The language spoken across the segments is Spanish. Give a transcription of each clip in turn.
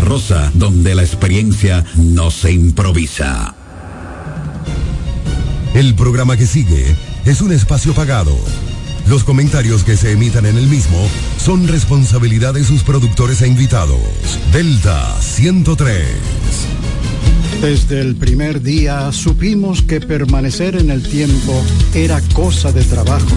Rosa, donde la experiencia no se improvisa. El programa que sigue es un espacio pagado. Los comentarios que se emitan en el mismo son responsabilidad de sus productores e invitados. Delta 103. Desde el primer día supimos que permanecer en el tiempo era cosa de trabajo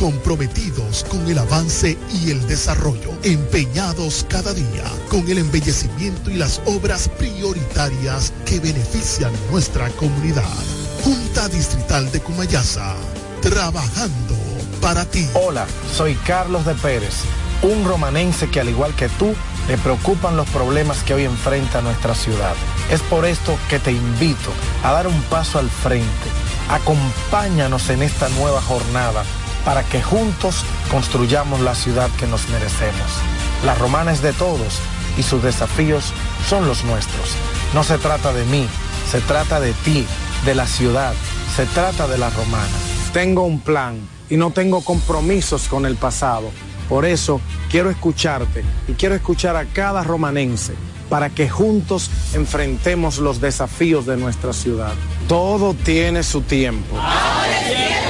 comprometidos con el avance y el desarrollo, empeñados cada día con el embellecimiento y las obras prioritarias que benefician nuestra comunidad. Junta Distrital de Cumayasa, trabajando para ti. Hola, soy Carlos de Pérez, un romanense que al igual que tú, le preocupan los problemas que hoy enfrenta nuestra ciudad. Es por esto que te invito a dar un paso al frente. Acompáñanos en esta nueva jornada para que juntos construyamos la ciudad que nos merecemos. La romana es de todos y sus desafíos son los nuestros. No se trata de mí, se trata de ti, de la ciudad, se trata de la romana. Tengo un plan y no tengo compromisos con el pasado. Por eso quiero escucharte y quiero escuchar a cada romanense para que juntos enfrentemos los desafíos de nuestra ciudad. Todo tiene su tiempo. Ahora es tiempo de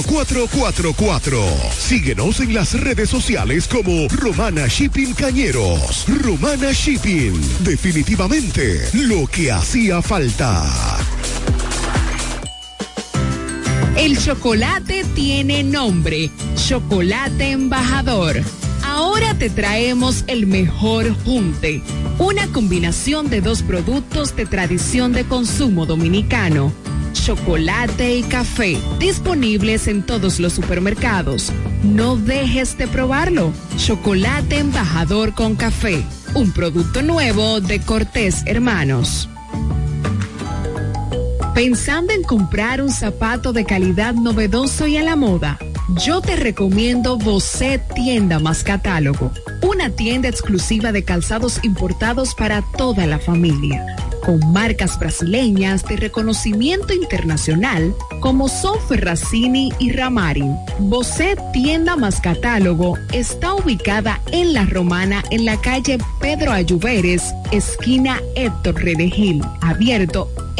4444. Síguenos en las redes sociales como Romana Shipping Cañeros. Romana Shipping. Definitivamente lo que hacía falta. El chocolate tiene nombre. Chocolate embajador. Ahora te traemos el mejor junte. Una combinación de dos productos de tradición de consumo dominicano chocolate y café, disponibles en todos los supermercados. No dejes de probarlo. Chocolate embajador con café, un producto nuevo de Cortés Hermanos. Pensando en comprar un zapato de calidad novedoso y a la moda, yo te recomiendo Bocet Tienda más Catálogo, una tienda exclusiva de calzados importados para toda la familia con marcas brasileñas de reconocimiento internacional como son y Ramarin. Bosé Tienda más Catálogo está ubicada en La Romana en la calle Pedro Ayuberes, esquina Héctor Redegil, abierto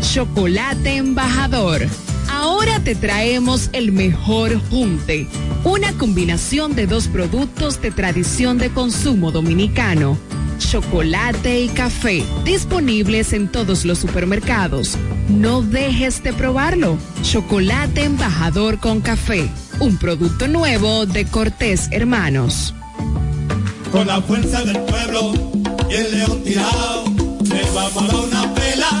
Chocolate Embajador. Ahora te traemos el mejor junte, una combinación de dos productos de tradición de consumo dominicano, chocolate y café, disponibles en todos los supermercados. No dejes de probarlo. Chocolate embajador con café, un producto nuevo de Cortés Hermanos. Con la fuerza del pueblo y el león tirado, le vamos a dar una pela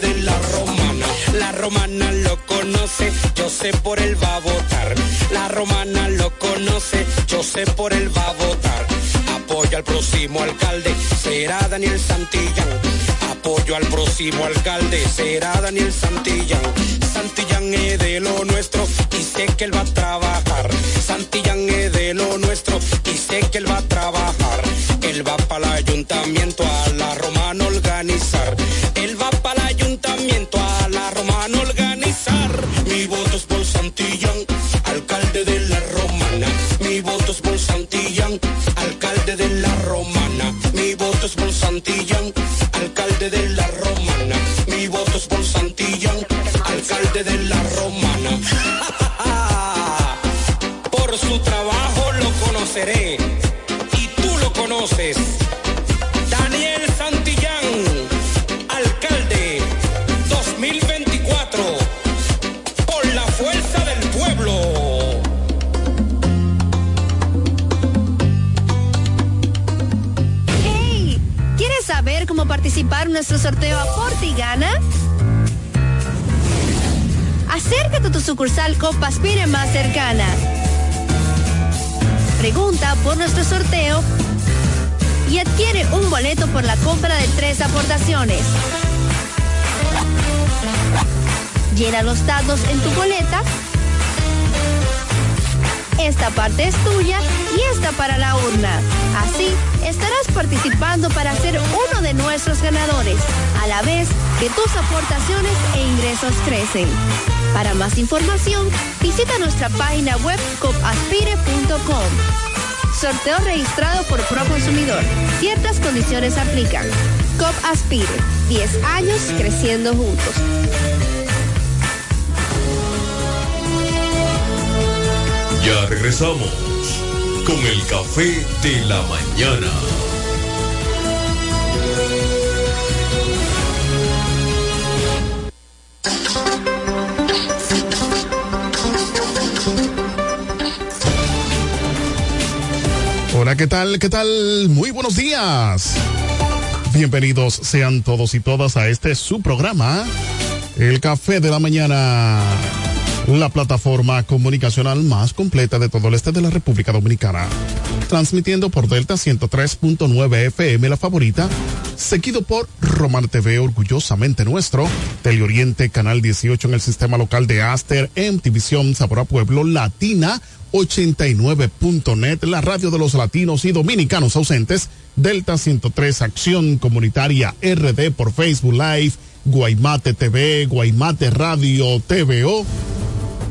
De la Romana. La Romana lo conoce, yo sé por él va a votar. La Romana lo conoce, yo sé por él va a votar apoyo al próximo alcalde, será Daniel Santillán. Apoyo al próximo alcalde, será Daniel Santillán. Santillán es de lo nuestro y sé que él va a trabajar. Santillán es de dice que él va a trabajar. Él va para el ayuntamiento a la romana organizar. Nuestro sorteo Aporte y Gana? Acércate a tu sucursal Copaspire más cercana. Pregunta por nuestro sorteo y adquiere un boleto por la compra de tres aportaciones. Llena los datos en tu boleta. Esta parte es tuya y esta para la urna. Así estarás participando para ser uno de nuestros ganadores, a la vez que tus aportaciones e ingresos crecen. Para más información, visita nuestra página web copaspire.com. Sorteo registrado por Proconsumidor. Ciertas condiciones aplican. COP Aspire. 10 años creciendo juntos. Ya regresamos con el café de la mañana. Hola, ¿qué tal? ¿Qué tal? Muy buenos días. Bienvenidos sean todos y todas a este su programa, El Café de la Mañana, la plataforma comunicacional más completa de todo el este de la República Dominicana. Transmitiendo por Delta 103.9 FM, la favorita, seguido por Román TV, orgullosamente nuestro, Teleoriente, Canal 18 en el sistema local de Aster, MTVision, Sabor a Pueblo, Latina, 89.net, la radio de los latinos y dominicanos ausentes, Delta 103 Acción Comunitaria RD por Facebook Live, Guaymate TV, Guaymate Radio TVO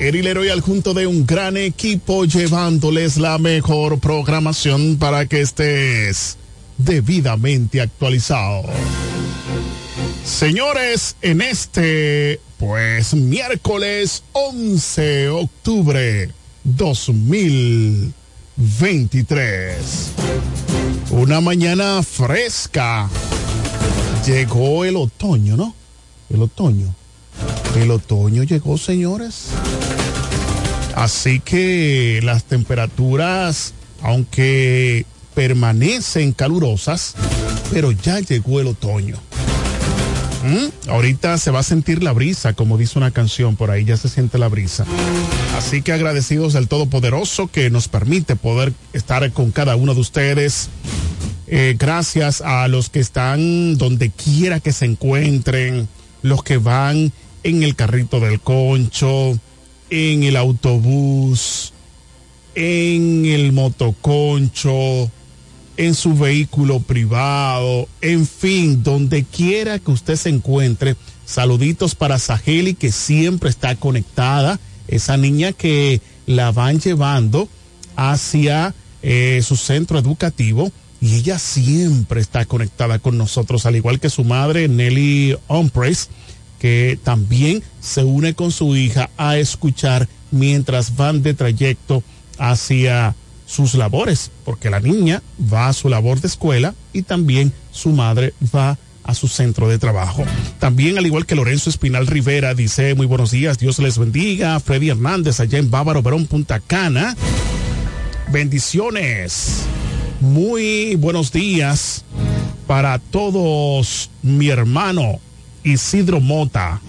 Erilero y al junto de un gran equipo llevándoles la mejor programación para que estés debidamente actualizado. Señores, en este, pues, miércoles 11 octubre 2023. Una mañana fresca. Llegó el otoño, ¿no? El otoño. El otoño llegó, señores. Así que las temperaturas, aunque permanecen calurosas, pero ya llegó el otoño. ¿Mm? Ahorita se va a sentir la brisa, como dice una canción por ahí, ya se siente la brisa. Así que agradecidos al Todopoderoso que nos permite poder estar con cada uno de ustedes. Eh, gracias a los que están donde quiera que se encuentren, los que van en el carrito del concho, en el autobús, en el motoconcho, en su vehículo privado, en fin, donde quiera que usted se encuentre. Saluditos para Saheli, que siempre está conectada, esa niña que la van llevando hacia eh, su centro educativo y ella siempre está conectada con nosotros, al igual que su madre Nelly Humphreys, que también se une con su hija a escuchar mientras van de trayecto hacia sus labores, porque la niña va a su labor de escuela y también su madre va a su centro de trabajo. También, al igual que Lorenzo Espinal Rivera, dice muy buenos días, Dios les bendiga. Freddy Hernández, allá en Bávaro, Verón, Punta Cana. Bendiciones. Muy buenos días. para todos mi hermano Isidro Mota.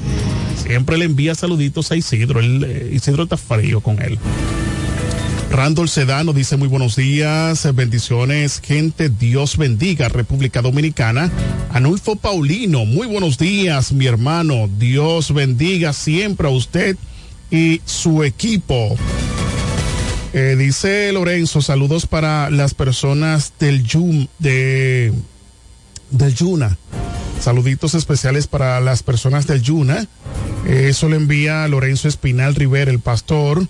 Siempre le envía saluditos a Isidro. Eh, Isidro está frío con él. Randall Sedano dice muy buenos días, bendiciones, gente, Dios bendiga, República Dominicana. Anulfo Paulino, muy buenos días, mi hermano, Dios bendiga siempre a usted y su equipo. Eh, dice Lorenzo, saludos para las personas del Yum, de, del Yuna. Saluditos especiales para las personas del Yuna. Eh, eso le envía Lorenzo Espinal Rivera, el pastor.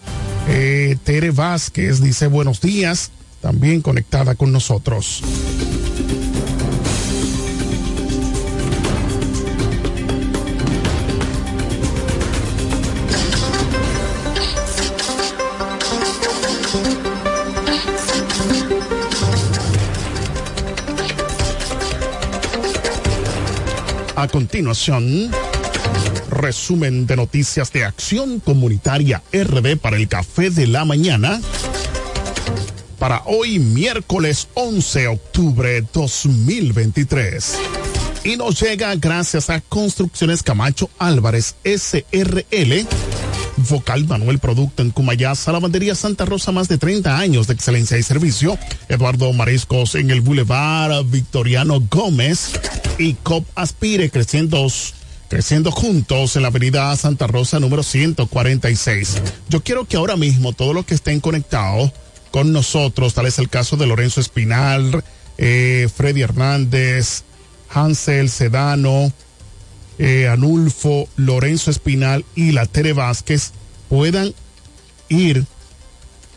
Eh, Tere Vázquez dice buenos días, también conectada con nosotros. A continuación, resumen de noticias de Acción Comunitaria RD para el Café de la Mañana. Para hoy, miércoles 11 de octubre 2023. Y nos llega gracias a Construcciones Camacho Álvarez SRL. Vocal Manuel Producto en Cumayasa, Lavandería Santa Rosa, más de 30 años de excelencia y servicio. Eduardo Mariscos en el Boulevard Victoriano Gómez y COP Aspire creciendo, creciendo juntos en la avenida Santa Rosa número 146. Yo quiero que ahora mismo todos los que estén conectados con nosotros, tal es el caso de Lorenzo Espinal, eh, Freddy Hernández, Hansel Sedano, eh, Anulfo, Lorenzo Espinal y la Tere Vázquez puedan ir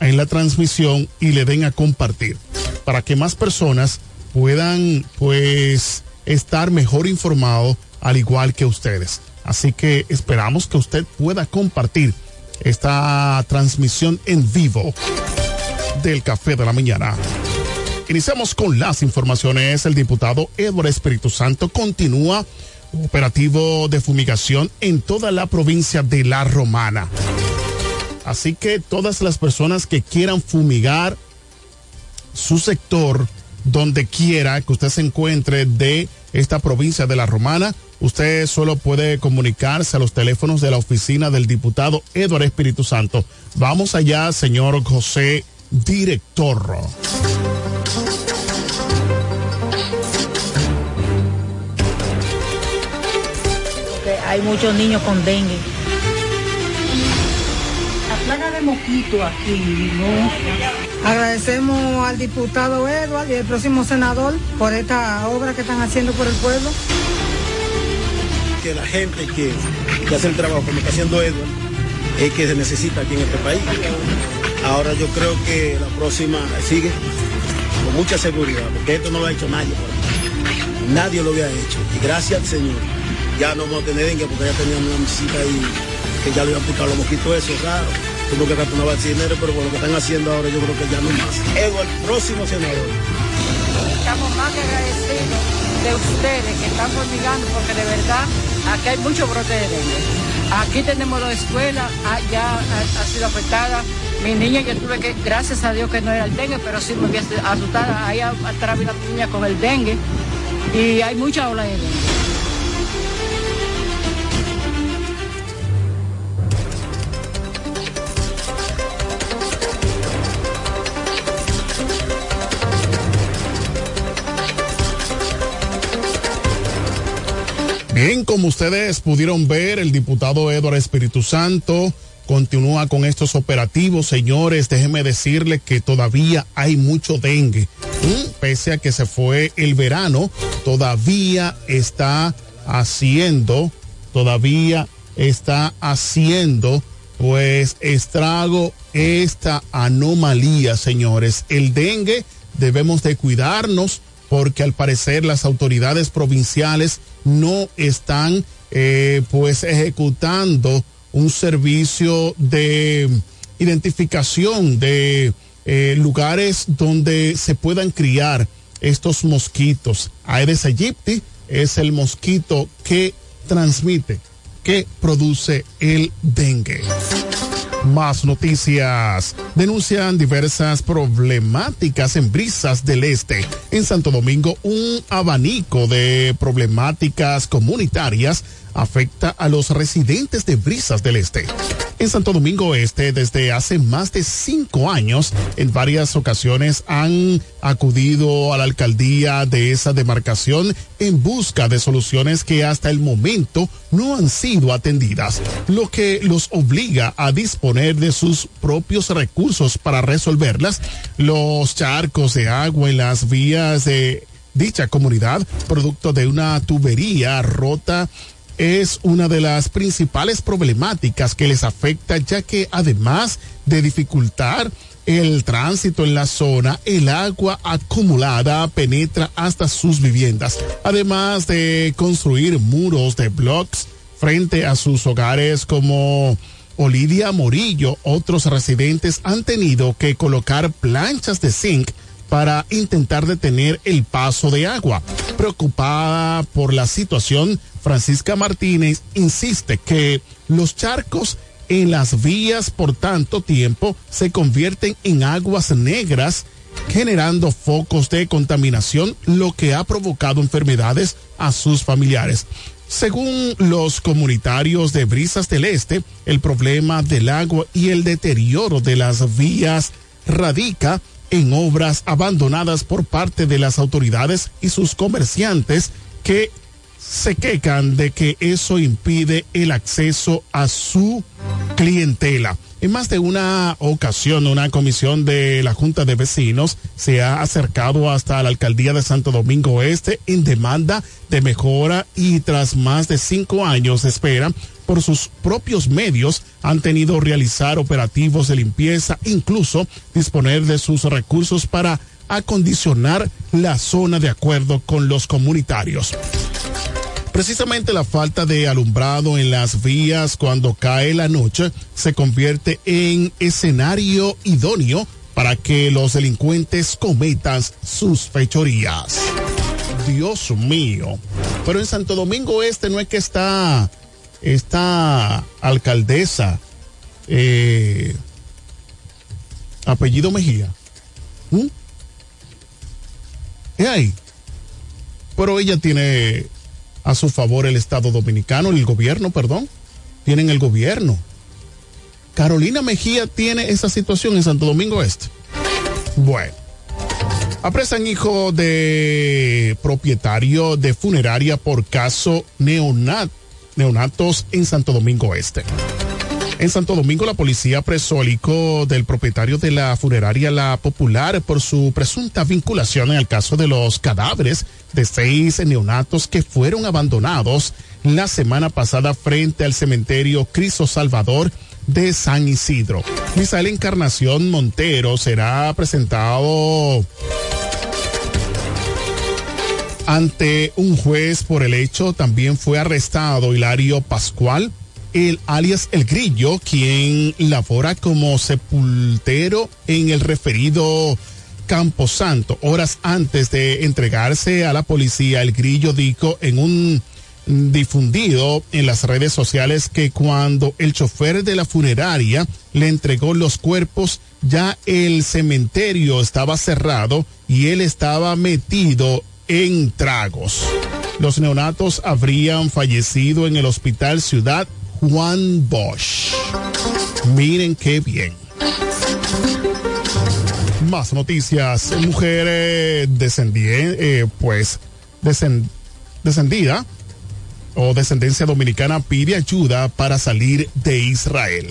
en la transmisión y le den a compartir para que más personas puedan pues estar mejor informados al igual que ustedes. Así que esperamos que usted pueda compartir esta transmisión en vivo del Café de la Mañana. Iniciamos con las informaciones. El diputado Edward Espíritu Santo continúa operativo de fumigación en toda la provincia de La Romana. Así que todas las personas que quieran fumigar su sector, donde quiera que usted se encuentre de esta provincia de La Romana, usted solo puede comunicarse a los teléfonos de la oficina del diputado Eduardo Espíritu Santo. Vamos allá, señor José Director. Hay muchos niños con dengue. La plaga de mosquito aquí, ¿no? Agradecemos al diputado Edward y al próximo senador por esta obra que están haciendo por el pueblo. Que la gente que, que hace el trabajo como está haciendo Edward es que se necesita aquí en este país. Ahora yo creo que la próxima sigue con mucha seguridad, porque esto no lo ha hecho nadie. Nadie lo había hecho. Y gracias al Señor ya no vamos a tener dengue porque ya teníamos una visita ahí que ya le iban a picar los mosquitos eso, raro. Tuvo que gastar una dinero, pero por lo que están haciendo ahora yo creo que ya no más. Edward, próximo senador. Estamos más que agradecidos de ustedes que están formigando porque de verdad aquí hay mucho brote de dengue. Aquí tenemos dos escuelas, ah, ya ha, sido afectada. Mi niña yo tuve que, gracias a Dios que no era el dengue, pero sí me había asustado. Ahí atrás vi la niña con el dengue y hay mucha ola de dengue. Bien, como ustedes pudieron ver, el diputado Eduardo Espíritu Santo continúa con estos operativos. Señores, déjenme decirles que todavía hay mucho dengue. Mm, pese a que se fue el verano, todavía está haciendo, todavía está haciendo pues estrago esta anomalía, señores. El dengue debemos de cuidarnos porque al parecer las autoridades provinciales no están eh, pues ejecutando un servicio de identificación de eh, lugares donde se puedan criar estos mosquitos. Aedes aegypti es el mosquito que transmite, que produce el dengue. Más noticias. Denuncian diversas problemáticas en Brisas del Este. En Santo Domingo, un abanico de problemáticas comunitarias afecta a los residentes de Brisas del Este. En Santo Domingo Este, desde hace más de cinco años, en varias ocasiones han acudido a la alcaldía de esa demarcación en busca de soluciones que hasta el momento no han sido atendidas, lo que los obliga a disponer de sus propios recursos para resolverlas. Los charcos de agua en las vías de dicha comunidad, producto de una tubería rota es una de las principales problemáticas que les afecta, ya que además de dificultar el tránsito en la zona, el agua acumulada penetra hasta sus viviendas, además de construir muros de blocks frente a sus hogares como Olivia Morillo, otros residentes han tenido que colocar planchas de zinc para intentar detener el paso de agua. Preocupada por la situación, Francisca Martínez insiste que los charcos en las vías por tanto tiempo se convierten en aguas negras generando focos de contaminación, lo que ha provocado enfermedades a sus familiares. Según los comunitarios de Brisas del Este, el problema del agua y el deterioro de las vías radica en obras abandonadas por parte de las autoridades y sus comerciantes que se quejan de que eso impide el acceso a su clientela. En más de una ocasión, una comisión de la Junta de Vecinos se ha acercado hasta la alcaldía de Santo Domingo Oeste en demanda de mejora y tras más de cinco años de espera, por sus propios medios han tenido realizar operativos de limpieza, incluso disponer de sus recursos para acondicionar la zona de acuerdo con los comunitarios. Precisamente la falta de alumbrado en las vías cuando cae la noche se convierte en escenario idóneo para que los delincuentes cometan sus fechorías. Dios mío. Pero en Santo Domingo Este no es que está esta alcaldesa, eh, apellido Mejía. ¿Mm? ¿Es ahí? Pero ella tiene a su favor el Estado Dominicano, el gobierno, perdón. Tienen el gobierno. Carolina Mejía tiene esa situación en Santo Domingo Este. Bueno. Apresan hijo de propietario de funeraria por caso neonatos en Santo Domingo Este. En Santo Domingo, la policía apresó al hijo del propietario de la funeraria La Popular por su presunta vinculación en el caso de los cadáveres de seis neonatos que fueron abandonados la semana pasada frente al cementerio Cristo Salvador de San Isidro. Misael Encarnación Montero será presentado ante un juez por el hecho. También fue arrestado Hilario Pascual el alias El Grillo, quien labora como sepultero en el referido Camposanto. Horas antes de entregarse a la policía, El Grillo dijo en un difundido en las redes sociales que cuando el chofer de la funeraria le entregó los cuerpos, ya el cementerio estaba cerrado y él estaba metido en tragos. Los neonatos habrían fallecido en el hospital Ciudad Juan Bosch. Miren qué bien. Más noticias. Mujer eh, eh, pues descendida o descendencia dominicana pide ayuda para salir de Israel.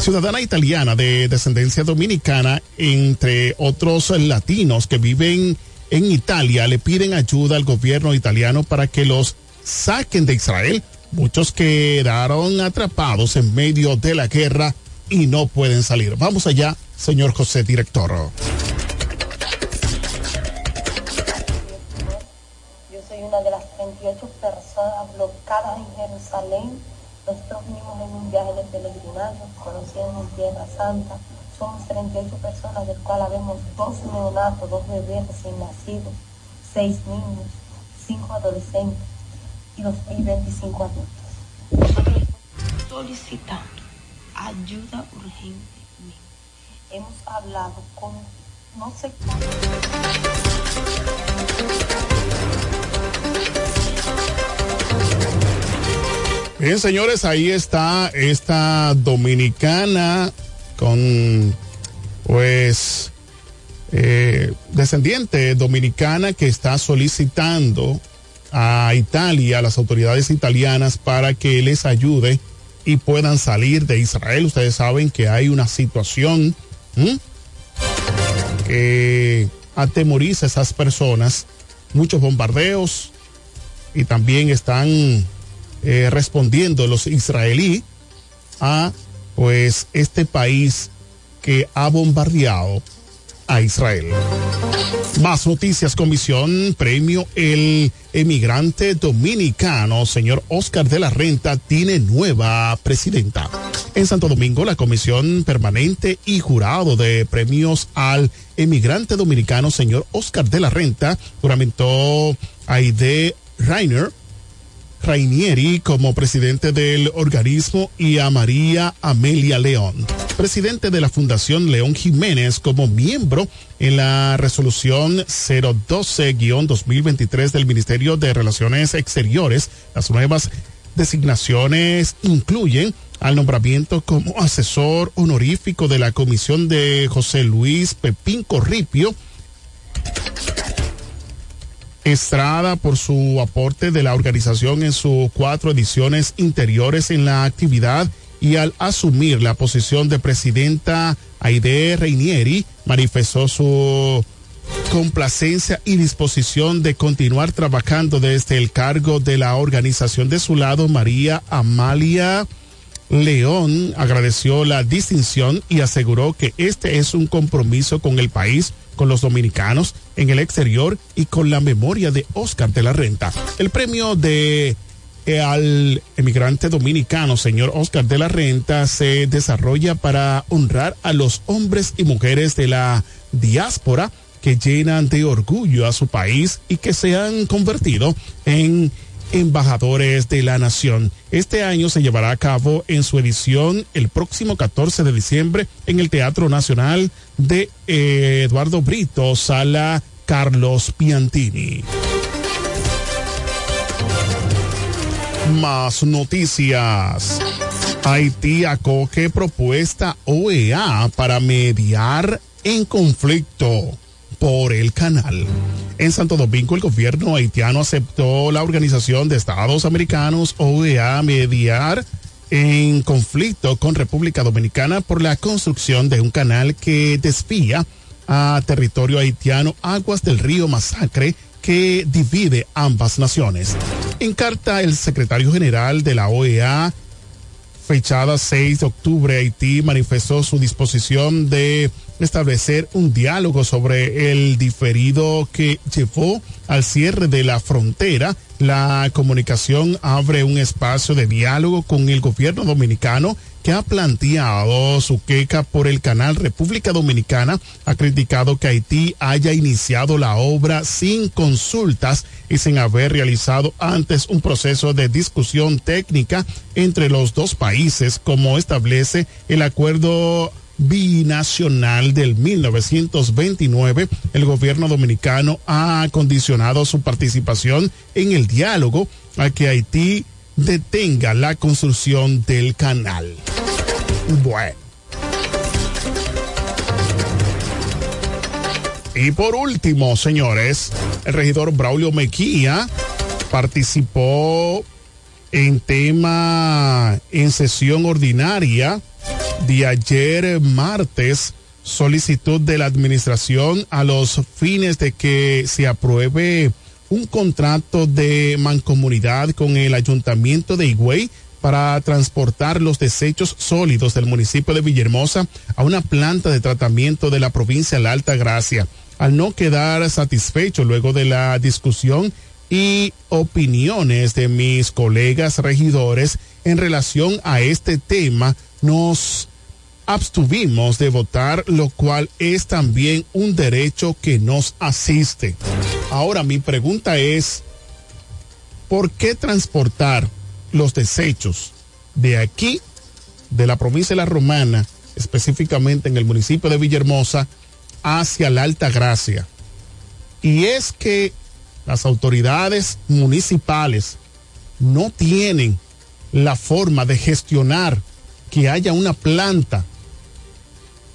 Ciudadana italiana de descendencia dominicana, entre otros latinos que viven en Italia, le piden ayuda al gobierno italiano para que los saquen de Israel Muchos quedaron atrapados en medio de la guerra y no pueden salir. Vamos allá, señor José Director. Yo soy una de las 38 personas bloqueadas en Jerusalén. Nosotros vivimos en un viaje de peregrinaje, conociendo en Tierra Santa. Somos 38 personas, del cual habemos dos neonatos, dos bebés recién nacidos, seis niños, cinco adolescentes y 2025 adultos. Solicitando ayuda urgentemente. Hemos hablado con no sé Bien, señores, ahí está esta dominicana con, pues, eh, descendiente dominicana que está solicitando a Italia, a las autoridades italianas, para que les ayude y puedan salir de Israel. Ustedes saben que hay una situación que atemoriza a esas personas, muchos bombardeos y también están eh, respondiendo los israelíes a pues este país que ha bombardeado a Israel. Más noticias, comisión, premio El emigrante dominicano, señor Oscar de la Renta, tiene nueva presidenta. En Santo Domingo, la comisión permanente y jurado de premios al emigrante dominicano, señor Oscar de la Renta, juramentó Aide Rainer Rainieri como presidente del organismo y a María Amelia León, presidente de la Fundación León Jiménez como miembro en la resolución 012-2023 del Ministerio de Relaciones Exteriores. Las nuevas designaciones incluyen al nombramiento como asesor honorífico de la comisión de José Luis Pepín Corripio, Estrada por su aporte de la organización en sus cuatro ediciones interiores en la actividad y al asumir la posición de presidenta Aide Reinieri manifestó su complacencia y disposición de continuar trabajando desde el cargo de la organización de su lado. María Amalia León agradeció la distinción y aseguró que este es un compromiso con el país con los dominicanos en el exterior y con la memoria de Oscar de la Renta. El premio de eh, al emigrante dominicano, señor Oscar de la Renta, se desarrolla para honrar a los hombres y mujeres de la diáspora que llenan de orgullo a su país y que se han convertido en embajadores de la nación. Este año se llevará a cabo en su edición el próximo 14 de diciembre en el Teatro Nacional de eh, Eduardo Brito, sala Carlos Piantini. Más noticias. Haití acoge propuesta OEA para mediar en conflicto por el canal. En Santo Domingo, el gobierno haitiano aceptó la Organización de Estados Americanos, OEA, mediar en conflicto con República Dominicana por la construcción de un canal que desvía a territorio haitiano aguas del río Masacre que divide ambas naciones. En carta, el secretario general de la OEA, fechada 6 de octubre, Haití manifestó su disposición de establecer un diálogo sobre el diferido que llevó al cierre de la frontera. La comunicación abre un espacio de diálogo con el gobierno dominicano que ha planteado su queja por el canal República Dominicana. Ha criticado que Haití haya iniciado la obra sin consultas y sin haber realizado antes un proceso de discusión técnica entre los dos países, como establece el acuerdo binacional del 1929, el gobierno dominicano ha condicionado su participación en el diálogo a que Haití detenga la construcción del canal. Bueno. Y por último, señores, el regidor Braulio Mequía participó en tema en sesión ordinaria de ayer martes solicitud de la administración a los fines de que se apruebe un contrato de mancomunidad con el ayuntamiento de Higüey para transportar los desechos sólidos del municipio de Villahermosa a una planta de tratamiento de la provincia de la Alta Gracia. Al no quedar satisfecho luego de la discusión y opiniones de mis colegas regidores en relación a este tema, nos abstuvimos de votar, lo cual es también un derecho que nos asiste. Ahora mi pregunta es, ¿por qué transportar los desechos de aquí de la provincia de La Romana, específicamente en el municipio de Villahermosa, hacia la Alta Gracia. Y es que las autoridades municipales no tienen la forma de gestionar que haya una planta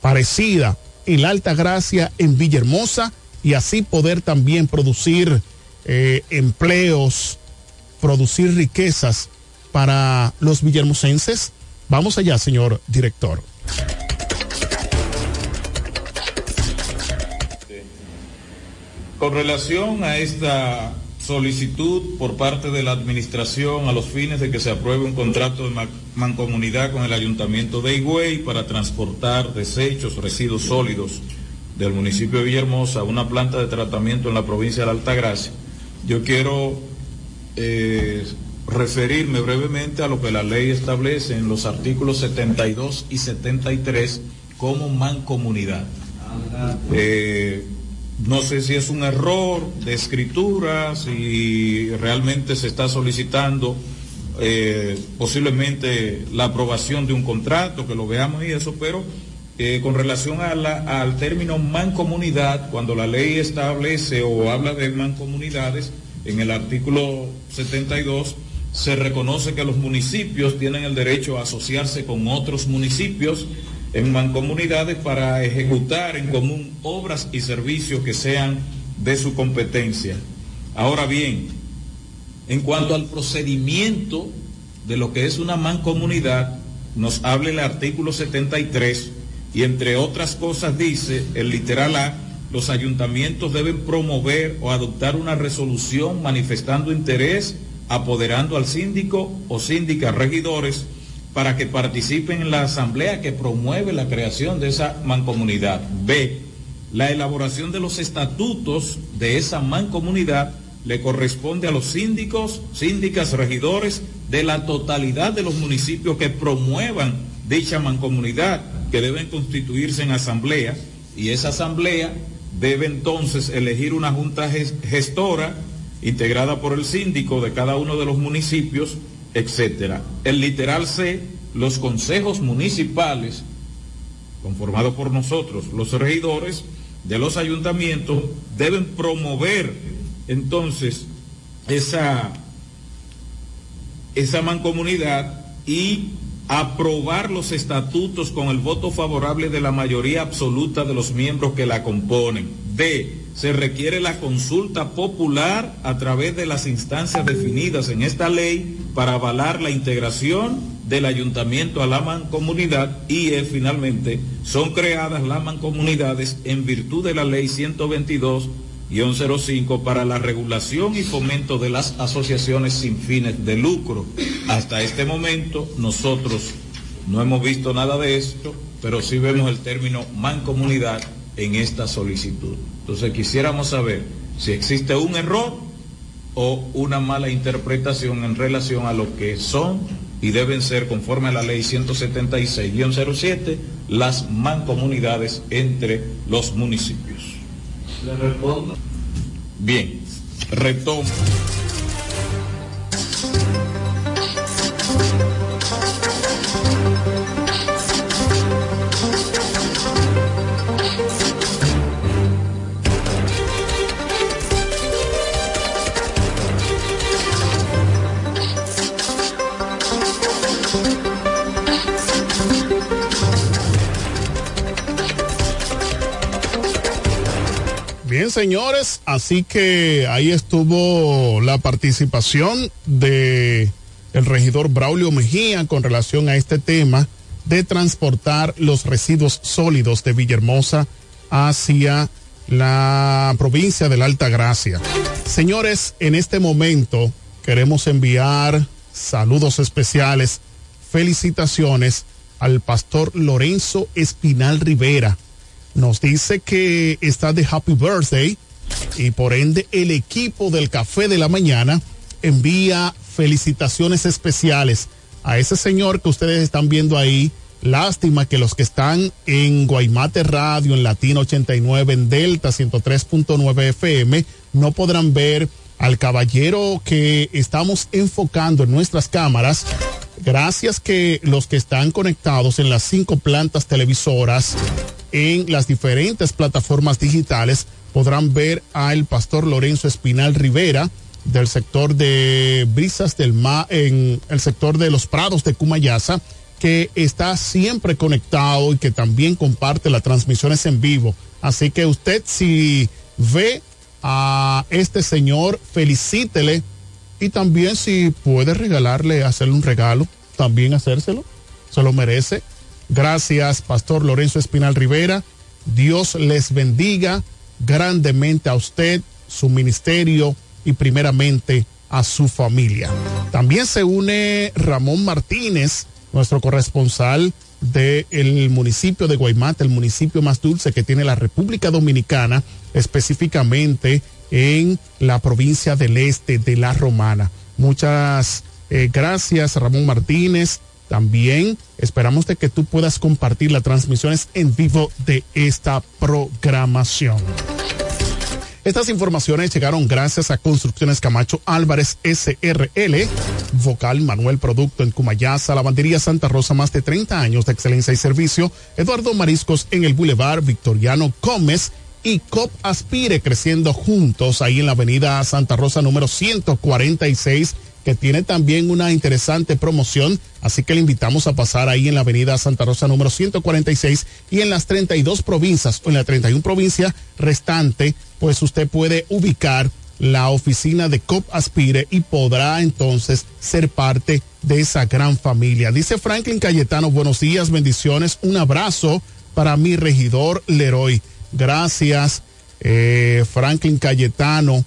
parecida en la Alta Gracia en Villahermosa y así poder también producir eh, empleos, producir riquezas para los villahermosenses. Vamos allá, señor director. Con relación a esta solicitud por parte de la administración a los fines de que se apruebe un contrato de mancomunidad con el ayuntamiento de Higüey para transportar desechos, residuos sólidos del municipio de Villahermosa una planta de tratamiento en la provincia de Altagracia. Yo quiero eh, referirme brevemente a lo que la ley establece en los artículos 72 y 73 como mancomunidad. Eh, no sé si es un error de escritura, si realmente se está solicitando eh, posiblemente la aprobación de un contrato, que lo veamos y eso, pero eh, con relación al término mancomunidad, cuando la ley establece o habla de mancomunidades, en el artículo 72 se reconoce que los municipios tienen el derecho a asociarse con otros municipios en mancomunidades para ejecutar en común obras y servicios que sean de su competencia. Ahora bien, en cuanto al procedimiento de lo que es una mancomunidad, nos habla el artículo 73 y entre otras cosas dice el literal A, los ayuntamientos deben promover o adoptar una resolución manifestando interés, apoderando al síndico o síndica regidores para que participen en la asamblea que promueve la creación de esa mancomunidad. B. La elaboración de los estatutos de esa mancomunidad le corresponde a los síndicos, síndicas, regidores de la totalidad de los municipios que promuevan dicha mancomunidad, que deben constituirse en asamblea, y esa asamblea debe entonces elegir una junta gestora integrada por el síndico de cada uno de los municipios etcétera. El literal C, los consejos municipales, conformados por nosotros, los regidores de los ayuntamientos, deben promover entonces esa, esa mancomunidad y aprobar los estatutos con el voto favorable de la mayoría absoluta de los miembros que la componen. D se requiere la consulta popular a través de las instancias definidas en esta ley para avalar la integración del ayuntamiento a la mancomunidad y eh, finalmente son creadas las mancomunidades en virtud de la ley 122 05 para la regulación y fomento de las asociaciones sin fines de lucro. Hasta este momento nosotros no hemos visto nada de esto, pero sí vemos el término mancomunidad en esta solicitud. Entonces quisiéramos saber si existe un error o una mala interpretación en relación a lo que son y deben ser, conforme a la ley 176-07, las mancomunidades entre los municipios. Le respondo. Bien, retomo. Señores, así que ahí estuvo la participación de el regidor Braulio Mejía con relación a este tema de transportar los residuos sólidos de Villahermosa hacia la provincia de la Alta Gracia. Señores, en este momento queremos enviar saludos especiales, felicitaciones al pastor Lorenzo Espinal Rivera, nos dice que está de Happy Birthday y por ende el equipo del Café de la Mañana envía felicitaciones especiales a ese señor que ustedes están viendo ahí. Lástima que los que están en Guaymate Radio, en Latino 89, en Delta 103.9 FM, no podrán ver al caballero que estamos enfocando en nuestras cámaras Gracias que los que están conectados en las cinco plantas televisoras en las diferentes plataformas digitales podrán ver al pastor Lorenzo Espinal Rivera del sector de Brisas del Mar, en el sector de los Prados de Cumayasa, que está siempre conectado y que también comparte las transmisiones en vivo. Así que usted si ve a este señor, felicítele y también si puede regalarle, hacerle un regalo, también hacérselo, se lo merece. Gracias, Pastor Lorenzo Espinal Rivera. Dios les bendiga grandemente a usted, su ministerio y primeramente a su familia. También se une Ramón Martínez, nuestro corresponsal del municipio de Guaymate, el municipio más dulce que tiene la República Dominicana, específicamente en la provincia del este de La Romana. Muchas eh, gracias, Ramón Martínez. También esperamos de que tú puedas compartir las transmisiones en vivo de esta programación. Estas informaciones llegaron gracias a Construcciones Camacho Álvarez SRL, Vocal Manuel Producto en Cumayasa, Lavandería Santa Rosa, más de 30 años de excelencia y servicio, Eduardo Mariscos en el Boulevard Victoriano Gómez y COP Aspire creciendo juntos ahí en la avenida Santa Rosa número 146 que tiene también una interesante promoción, así que le invitamos a pasar ahí en la avenida Santa Rosa número 146 y en las 32 provincias o en la 31 provincia restante, pues usted puede ubicar la oficina de COP Aspire y podrá entonces ser parte de esa gran familia. Dice Franklin Cayetano, buenos días, bendiciones, un abrazo para mi regidor Leroy. Gracias, eh, Franklin Cayetano,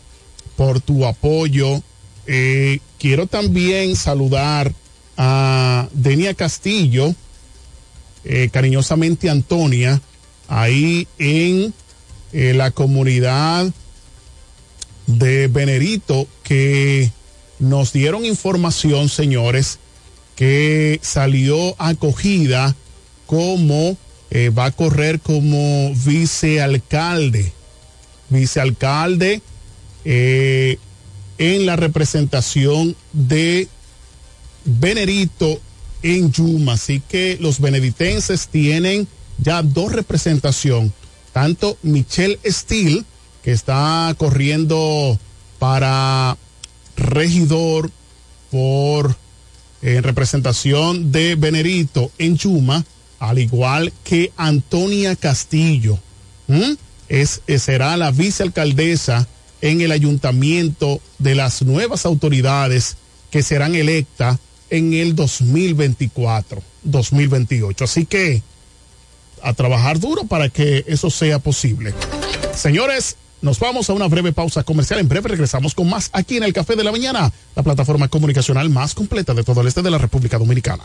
por tu apoyo. Eh, quiero también saludar a Denia Castillo, eh, cariñosamente Antonia, ahí en la comunidad de Benerito, que nos dieron información, señores, que salió acogida como eh, va a correr como vicealcalde, vicealcalde eh, en la representación de Benerito en Yuma. Así que los beneditenses tienen ya dos representación, tanto Michelle Steele, que está corriendo para regidor por en representación de Benerito en Yuma, al igual que Antonia Castillo. Es, será la vicealcaldesa en el ayuntamiento de las nuevas autoridades que serán electas en el 2024, 2028. Así que a trabajar duro para que eso sea posible. Señores, nos vamos a una breve pausa comercial. En breve regresamos con más aquí en el Café de la Mañana, la plataforma comunicacional más completa de todo el este de la República Dominicana.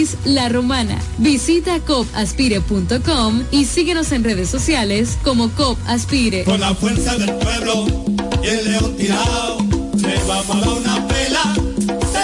La Romana. Visita copaspire.com y síguenos en redes sociales como COP Aspire. Con la fuerza del pueblo y el león tirado, le vamos a dar una pela, se.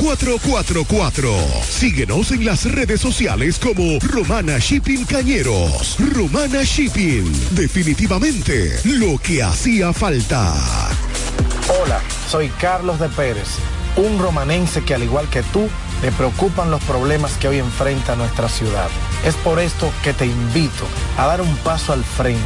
849-454-4444. Síguenos en las redes sociales como Romana Shipping Cañeros. Romana Shipping. Definitivamente lo que hacía falta. Hola, soy Carlos de Pérez, un romanense que al igual que tú, le preocupan los problemas que hoy enfrenta nuestra ciudad. Es por esto que te invito a dar un paso al frente.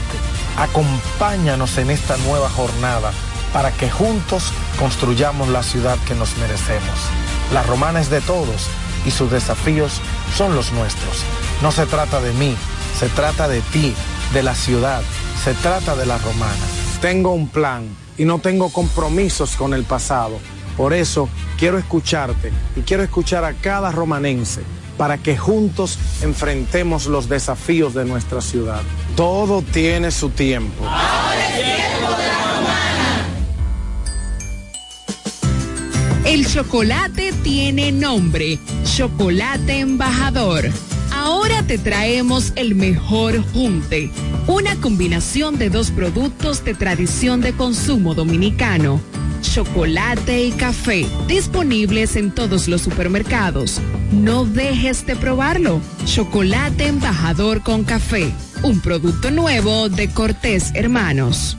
Acompáñanos en esta nueva jornada para que juntos construyamos la ciudad que nos merecemos. La romana es de todos y sus desafíos son los nuestros. No se trata de mí, se trata de ti, de la ciudad, se trata de la romana. Tengo un plan y no tengo compromisos con el pasado. Por eso quiero escucharte y quiero escuchar a cada romanense para que juntos enfrentemos los desafíos de nuestra ciudad. Todo tiene su tiempo. El chocolate tiene nombre, Chocolate Embajador. Ahora te traemos el mejor junte, una combinación de dos productos de tradición de consumo dominicano, chocolate y café, disponibles en todos los supermercados. No dejes de probarlo. Chocolate Embajador con café, un producto nuevo de Cortés Hermanos.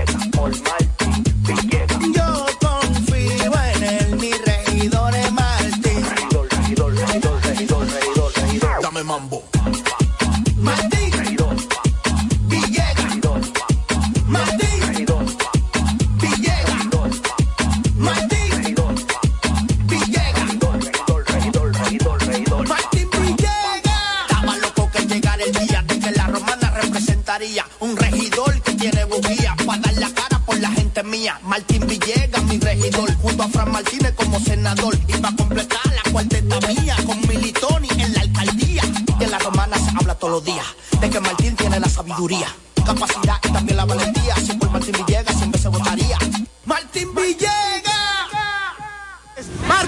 Yo Martín Villegas, mi regidor, junto a Fran Martínez como senador. Y para completar la cuarteta mía con Militoni en la alcaldía. Y en la romana se habla todos los días de que Martín tiene la sabiduría, capacidad y también la valentía. Si por Martín Villegas siempre se votaría. Martín Villegas.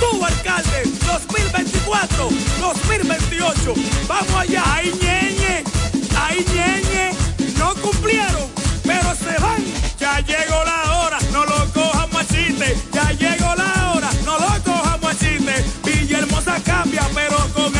Tu alcalde, 2024. muchachos. Vamos allá, ahí ñeñe, ahí ñeñe. No cumplieron, pero se van. Ya llegó la hora, no lo cojan machiste. Ya llegó la hora, no lo cojan machiste. Villahermosa cambia, pero con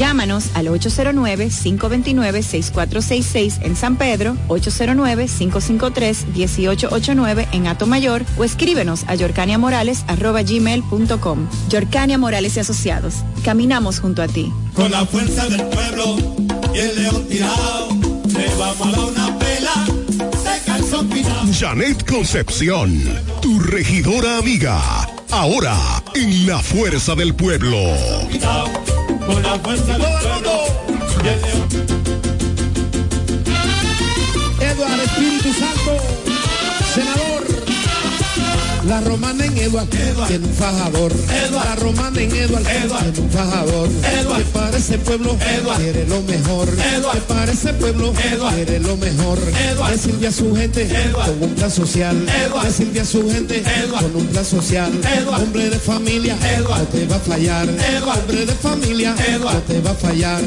Llámanos al 809-529-6466 en San Pedro, 809-553-1889 en Atomayor o escríbenos a yorcaniamorales.gmail.com. Yorcania Morales y Asociados. Caminamos junto a ti. Con la fuerza del pueblo y el león tirado, le vamos a dar una pela. Janet Concepción, tu regidora amiga. Ahora, en la fuerza del pueblo. Con la fuerza del pueblo y el león. Eduardo Espíritu Santo, senador. La romana en Eduard, tiene un fajador. La romana en Eduard, tiene un fajador. Que para ese pueblo quiere lo mejor. Que para ese pueblo quiere lo mejor. Que sirve a su gente con un plan social. Que sirve a su gente con un plan social. Hombre de familia, no te va a fallar. Hombre de familia, no te va a fallar.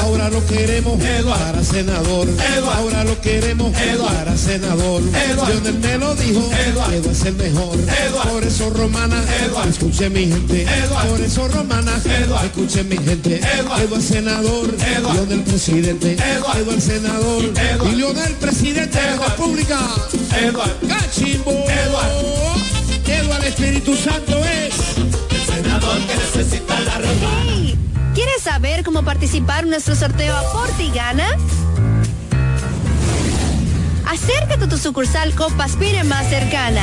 Ahora lo queremos para senador. Ahora lo queremos para senador. Lionel me lo dijo, Eduard es el mejor. Por eso romana, escuche mi gente. Por eso romana, escuche mi gente. Eduard senador, Lionel presidente. Eduard senador, y Lionel presidente de la República. Cachimbo. Eduard Espíritu Santo es el senador que necesita la romana. ¿Quieres saber cómo participar en nuestro sorteo Aporte y Gana? Acércate a tu sucursal Copaspire más cercana.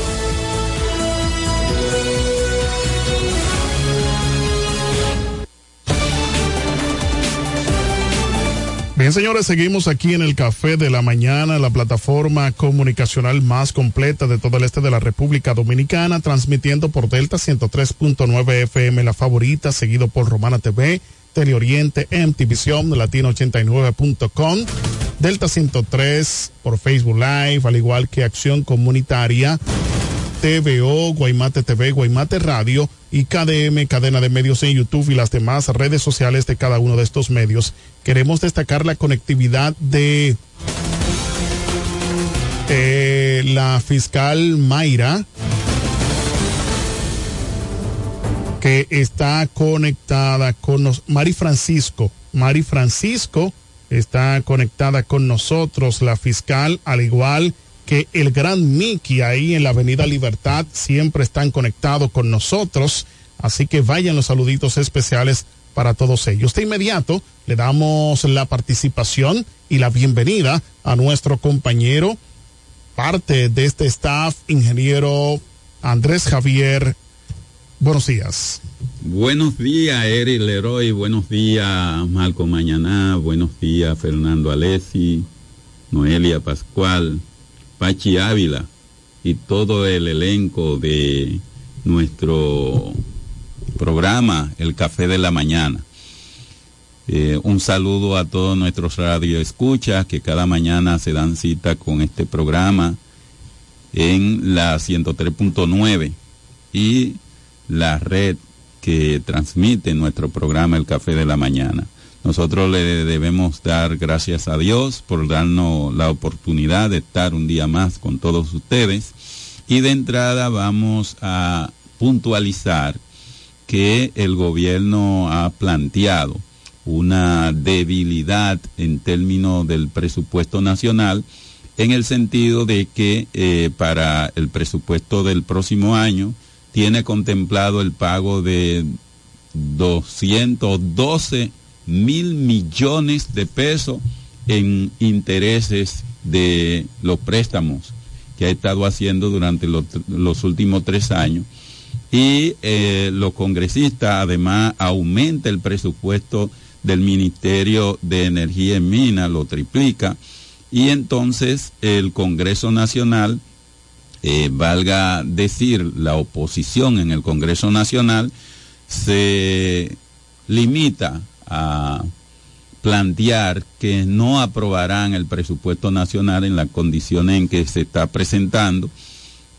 Bien, señores, seguimos aquí en el Café de la Mañana, la plataforma comunicacional más completa de todo el este de la República Dominicana, transmitiendo por Delta 103.9 FM, la favorita, seguido por Romana TV, Teleoriente, MTVision, Latino 89.com, Delta 103 por Facebook Live, al igual que Acción Comunitaria, TVO, Guaymate TV, Guaymate Radio y KDM, cadena de medios en YouTube y las demás redes sociales de cada uno de estos medios. Queremos destacar la conectividad de eh, la fiscal Mayra, que está conectada con nos, Mari Francisco. Mari Francisco está conectada con nosotros, la fiscal, al igual que el gran Mickey ahí en la Avenida Libertad siempre están conectados con nosotros. Así que vayan los saluditos especiales para todos ellos. De inmediato le damos la participación y la bienvenida a nuestro compañero, parte de este staff, ingeniero Andrés Javier. Buenos días. Buenos días, Eri Leroy. Buenos días, Marco Mañaná. Buenos días, Fernando Alessi, Noelia Pascual, Pachi Ávila y todo el elenco de nuestro programa El Café de la Mañana. Eh, un saludo a todos nuestros radioescuchas que cada mañana se dan cita con este programa en la 103.9 y la red que transmite nuestro programa El Café de la Mañana. Nosotros le debemos dar gracias a Dios por darnos la oportunidad de estar un día más con todos ustedes. Y de entrada vamos a puntualizar que el gobierno ha planteado una debilidad en términos del presupuesto nacional en el sentido de que eh, para el presupuesto del próximo año tiene contemplado el pago de 212 mil millones de pesos en intereses de los préstamos que ha estado haciendo durante los, últimos tres años. Y eh, los congresistas además aumenta el presupuesto del Ministerio de Energía en Minas, lo triplica. Y entonces el Congreso Nacional, eh, valga decir, la oposición en el Congreso Nacional, se limita a plantear que no aprobarán el presupuesto nacional en las condiciones en que se está presentando,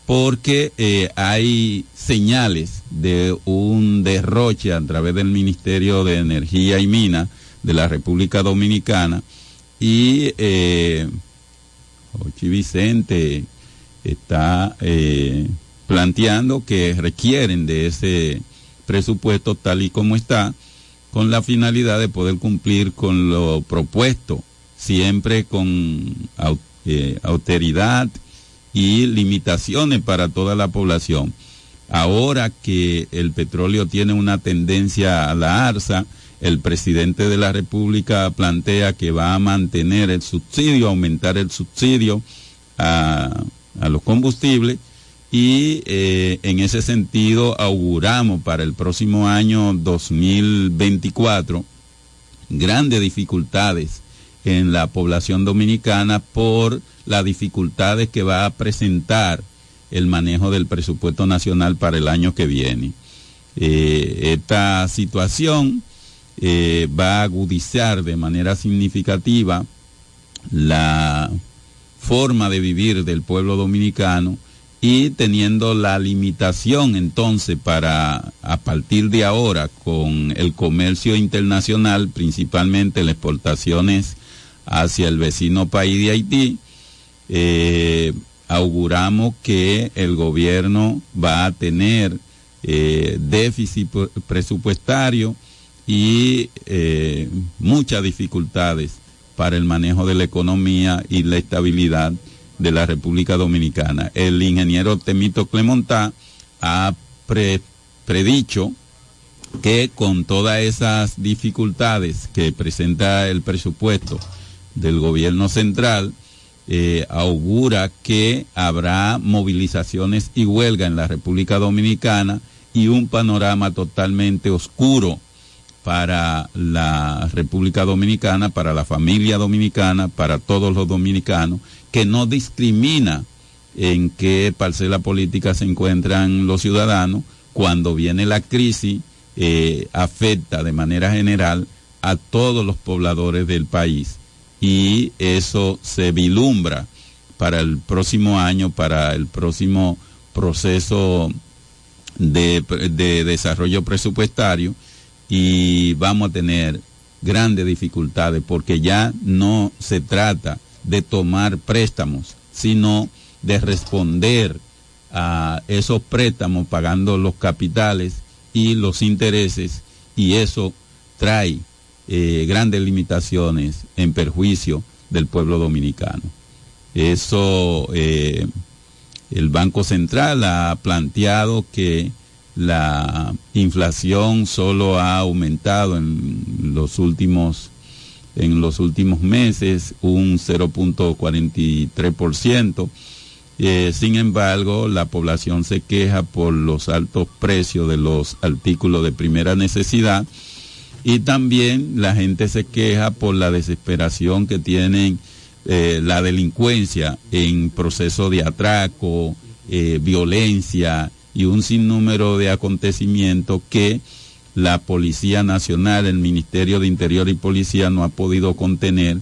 porque eh, hay señales de un derroche a través del Ministerio de Energía y Minas de la República Dominicana y eh, Ochi Vicente está eh, planteando que requieren de ese presupuesto tal y como está con la finalidad de poder cumplir con lo propuesto, siempre con eh, austeridad y limitaciones para toda la población. Ahora que el petróleo tiene una tendencia a la alza, el presidente de la República plantea que va a mantener el subsidio, aumentar el subsidio a los combustibles y eh, en ese sentido auguramos para el próximo año 2024 grandes dificultades en la población dominicana por las dificultades que va a presentar el manejo del presupuesto nacional para el año que viene. Eh, esta situación eh, va a agudizar de manera significativa la forma de vivir del pueblo dominicano y teniendo la limitación entonces para a partir de ahora con el comercio internacional, principalmente las exportaciones hacia el vecino país de Haití, eh, auguramos que el gobierno va a tener eh, déficit presupuestario y eh, muchas dificultades para el manejo de la economía y la estabilidad de la República Dominicana. El ingeniero Temito Clemontá ha predicho que con todas esas dificultades que presenta el presupuesto del gobierno central, eh, augura que habrá movilizaciones y huelga en la República Dominicana y un panorama totalmente oscuro para la República Dominicana, para la familia dominicana, para todos los dominicanos que no discrimina en qué parcela política se encuentran los ciudadanos. Cuando viene la crisis, eh, afecta de manera general a todos los pobladores del país y eso se vilumbra para el próximo año, para el próximo proceso de desarrollo presupuestario y vamos a tener grandes dificultades porque ya no se trata de tomar préstamos, sino de responder a esos préstamos pagando los capitales y los intereses y eso trae eh, grandes limitaciones en perjuicio del pueblo dominicano. Eso eh, el Banco Central ha planteado que la inflación solo ha aumentado en los últimos en los últimos meses un 0.43%. Eh, sin embargo, la población se queja por los altos precios de los artículos de primera necesidad y también la gente se queja por la desesperación que tienen eh, la delincuencia en proceso de atraco, eh, violencia y un sinnúmero de acontecimientos que la Policía Nacional, el Ministerio de Interior y Policía no ha podido contener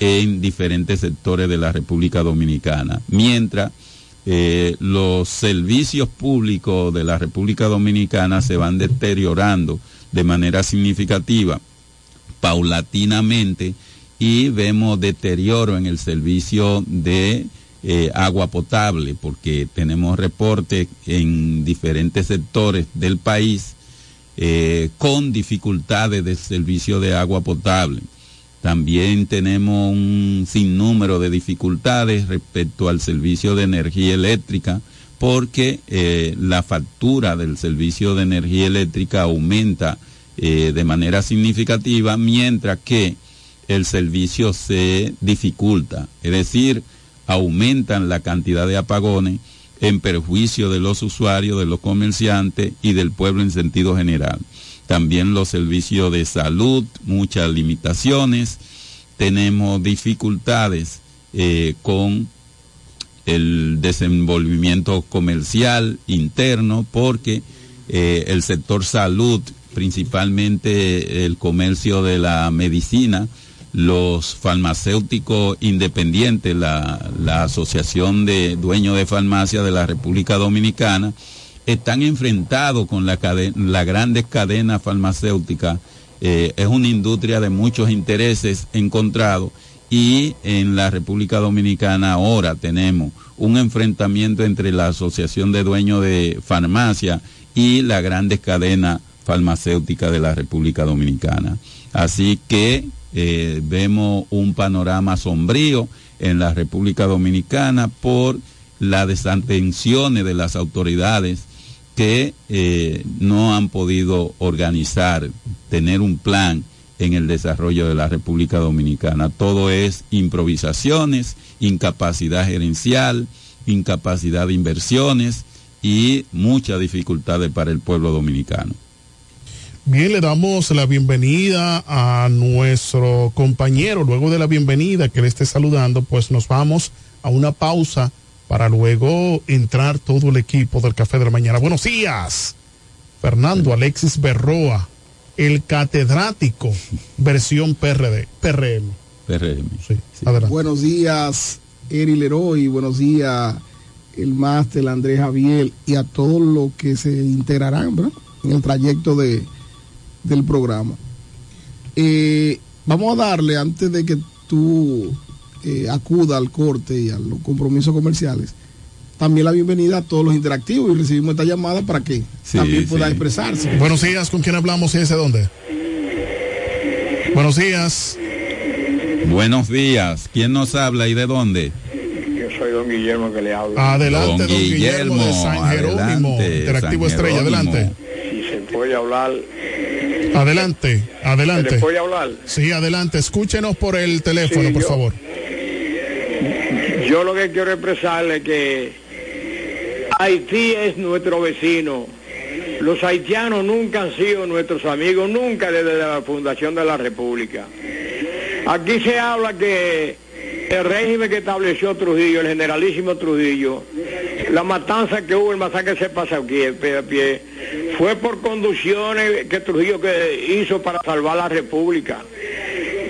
en diferentes sectores de la República Dominicana. Mientras eh, los servicios públicos de la República Dominicana se van deteriorando de manera significativa, paulatinamente, y vemos deterioro en el servicio de eh, agua potable, porque tenemos reportes en diferentes sectores del país eh, con dificultades de servicio de agua potable. También tenemos un sinnúmero de dificultades respecto al servicio de energía eléctrica porque eh, la factura del servicio de energía eléctrica aumenta eh, de manera significativa mientras que el servicio se dificulta. Es decir, aumentan la cantidad de apagones en perjuicio de los usuarios, de los comerciantes y del pueblo en sentido general. También los servicios de salud, muchas limitaciones, tenemos dificultades eh, con el desenvolvimiento comercial interno porque eh, el sector salud, principalmente el comercio de la medicina, los farmacéuticos independientes, la, la Asociación de Dueños de Farmacia de la República Dominicana, están enfrentados con la, la grandes cadenas farmacéuticas. Eh, es una industria de muchos intereses encontrados y en la República Dominicana ahora tenemos un enfrentamiento entre la Asociación de Dueños de Farmacia y la grandes cadenas farmacéuticas de la República Dominicana. Así que eh, vemos un panorama sombrío en la República Dominicana por las desatenciones de las autoridades que eh, no han podido organizar, tener un plan en el desarrollo de la República Dominicana. Todo es improvisaciones, incapacidad gerencial, incapacidad de inversiones y muchas dificultades para el pueblo dominicano. Bien, le damos la bienvenida a nuestro compañero. Luego de la bienvenida que le esté saludando, pues nos vamos a una pausa para luego entrar todo el equipo del Café de la Mañana. Buenos días, Fernando Alexis Berroa, el catedrático, versión PRD, PRM. PRM. Sí, Buenos días, Eri Leroy, buenos días, el máster Andrés Javier y a todos los que se integrarán en el trayecto de, del programa. Eh, vamos a darle, antes de que tú eh, acuda al corte y a los compromisos comerciales, también la bienvenida a todos los interactivos y recibimos esta llamada para que también pueda expresarse. Buenos días, ¿con quién hablamos y desde dónde? Buenos días. Buenos días, ¿quién nos habla y de dónde? Yo soy don Guillermo que le habla. Adelante, don, Guillermo, de San Jerónimo, Interactivo Estrella, adelante. Si se puede hablar Adelante, adelante. ¿Se puede hablar? Sí, adelante. Escúchenos por el teléfono, Sí, por yo- favor. Yo lo que quiero expresarle es que Haití es nuestro vecino. Los haitianos nunca han sido nuestros amigos, nunca desde la fundación de la República. Aquí se habla que el régimen que estableció Trujillo, el generalísimo Trujillo, la matanza que hubo, el masacre se pasa aquí a pie, a pie, fue por conducciones que Trujillo hizo para salvar la República.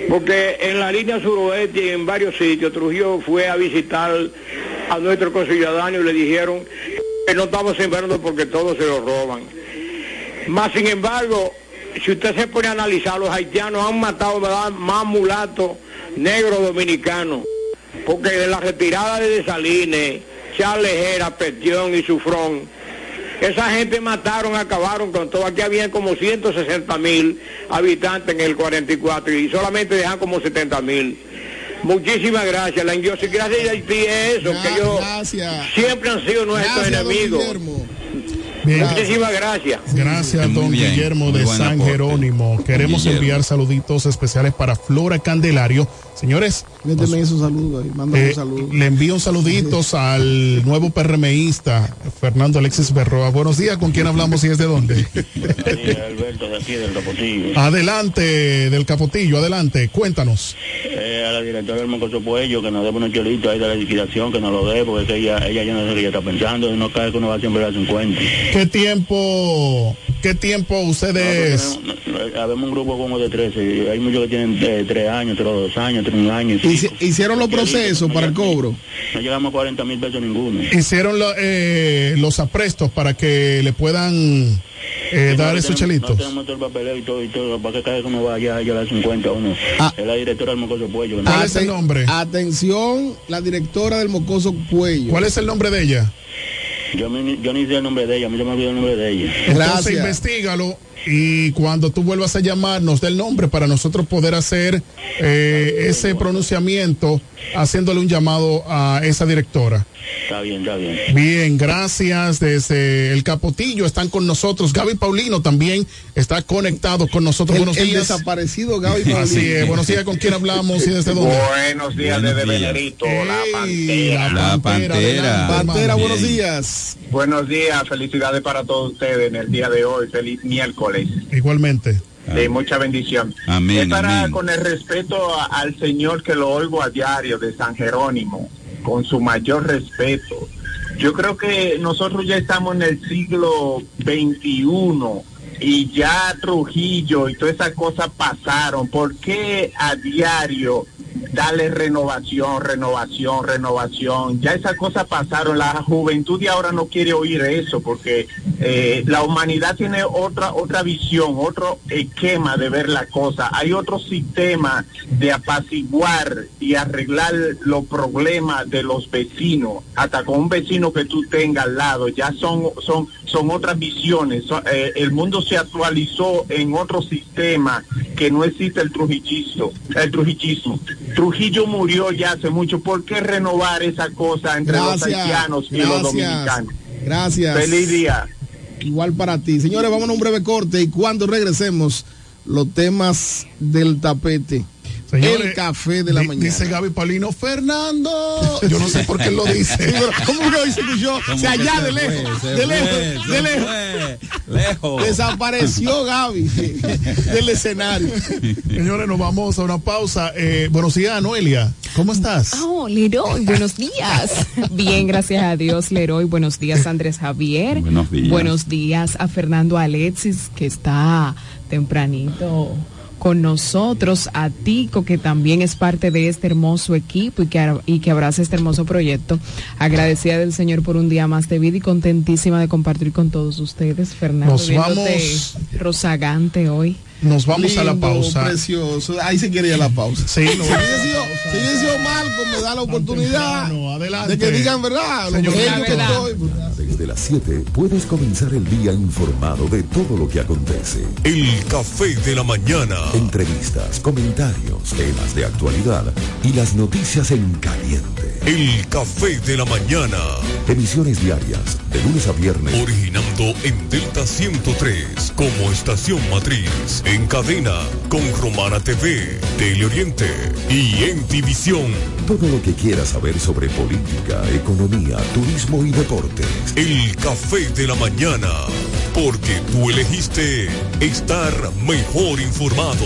Porque en la línea suroeste y en varios sitios Trujillo fue a visitar a nuestros conciudadanos y le dijeron que no estamos sembrando porque todos se lo roban. Más sin embargo, si usted se pone a analizar, los haitianos han matado más mulatos negros dominicanos. Porque de la retirada de Desalines, Charles Hera, Petión y Sufrón, esa gente mataron, acabaron con todo. Aquí habían como 160 mil habitantes en el 44 y solamente dejan como 70 mil. Muchísimas gracias. La idiosincrasia de Haití es eso, que ellos siempre han sido nuestros Gracias, enemigos. Bien. Muchísimas gracias. Gracias, Muy don bien, Guillermo muy de San aporte. Jerónimo. Queremos Guillermo. enviar saluditos especiales para Flora Candelario. Señores, Méteme esos saludos ahí, mándame eh, un saludo. le envío saluditos al nuevo PRMista, Fernando Alexis Berroa. Buenos días, ¿con quién hablamos y desde dónde? Eh, Alberto de aquí del Capotillo. adelante, del Capotillo, adelante, cuéntanos. Eh, a la directora del Mocoso Puello que nos dé unos chelitos ahí de la liquidación, que nos lo dé, porque es que ella, ella ya no sé lo que ella está pensando, y no cae que uno va siempre a las 50. ¿Qué tiempo, qué tiempo ustedes? Habemos un grupo como de 13, y hay muchos que tienen eh, 3 años, 3 2 años, 3 años. y Hici- pico. Hicieron los procesos para el cobro. No llegamos a 40 mil pesos ninguno. Hicieron lo- eh, los aprestos para que le puedan eh, Sí, dar no esos chelitos. No tenemos todo el papeleo y todo, y todo, para que cada vez que uno vaya a las 50 uno. Ah. Es la directora del Mocoso Puello. que ¿Cuál es el nombre? Atención, la directora del Mocoso Puello. ¿Cuál es el nombre de ella? Yo, me- yo ni sé el nombre de ella, a mí se me olvidó el nombre de ella. Entonces investigalo y cuando tú vuelvas a llamar nos dé el nombre para nosotros poder hacer eh, ese pronunciamiento haciéndole un llamado a esa directora. Está bien, está bien. Bien, gracias. Desde el Capotillo están con nosotros. Gaby Paulino también está conectado con nosotros. El, buenos el días. desaparecido Gaby Paulino. Así es. Buenos días. ¿Con quién hablamos y desde dónde? Buenos días desde Venerito, la pantera. La Pantera. Pantera, buenos días. Buenos días, felicidades para todos ustedes en el día de hoy, feliz miércoles, Igualmente. de mucha bendición. Amén, es para, amén. con el respeto a- al Señor que lo oigo a diario de San Jerónimo, con su mayor respeto. Yo creo que nosotros ya estamos en el siglo XXI y ya Trujillo y todas esas cosas pasaron. ¿Por qué a diario darle renovación, renovación, renovación? Ya esas cosas pasaron. La juventud de ahora no quiere oír eso porque eh, la humanidad tiene otra otra visión, otro esquema de ver la cosa. Hay otro sistema de apaciguar y arreglar los problemas de los vecinos. Hasta con un vecino que tú tengas al lado, ya son son son otras visiones. Eh, el mundo se actualizó en otro sistema que no existe el trujillismo. El trujillismo. Trujillo murió ya hace mucho. ¿Por qué renovar esa cosa entre los Gracias. haitianos y los dominicanos? Gracias. Feliz día. Igual para ti. Señores, vamos a un breve corte y cuando regresemos, los temas del tapete. Señores, el café de la di- mañana. Dice Gaby Paulino, Fernando. Yo no sé por qué lo dice. ¿Cómo que lo dice yo? ¿Cómo O sea, que allá de lejos, de lejos, de lejos. fue. Lejos. Desapareció Gaby del escenario. Señores, nos vamos a una pausa. Eh, buenos días, Noelia. ¿Cómo estás? Oh, Leroy, buenos días. Bien, gracias a Dios, Leroy. Buenos días, Andrés Javier. Buenos días. Buenos días a Fernando Alexis, que está tempranito con nosotros, a Tico, que también es parte de este hermoso equipo y que, y que abraza este hermoso proyecto. Agradecida del Señor por un día más de vida y contentísima de compartir con todos ustedes, Fernando. Nos vamos- rozagante hoy. Nos vamos a la pausa. Precioso. Ahí se quiere ir a la pausa. Sí, si no. hubiese sido, si hubiese sido Malcolm, me da la oportunidad adelante. de que digan verdad. Lo Señor, pequeño la que verdad. estoy. Desde las 7 puedes comenzar el día informado de todo lo que acontece. El café de la mañana. Entrevistas, comentarios, temas de actualidad y las noticias en caliente. El café de la mañana. Emisiones diarias, de lunes a viernes. Originando en Delta 103 como estación matriz. En cadena con Romana TV, Teleoriente y en División. Todo lo que quieras saber sobre política, economía, turismo y deportes. El café de la mañana. Porque tú elegiste estar mejor informado.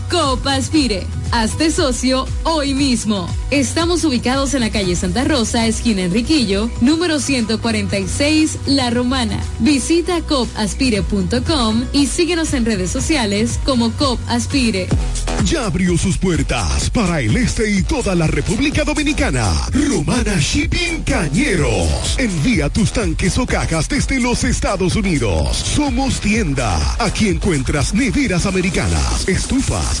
COP Aspire. Hazte socio hoy mismo. Estamos ubicados en la calle Santa Rosa, esquina Enriquillo, número 146, La Romana. Visita copaspire.com y síguenos en redes sociales como COP Aspire. Ya abrió sus puertas para el este y toda la República Dominicana. Romana Shipping Cañeros. Envía tus tanques o cajas desde los Estados Unidos. Somos tienda. Aquí encuentras neveras americanas, estufas,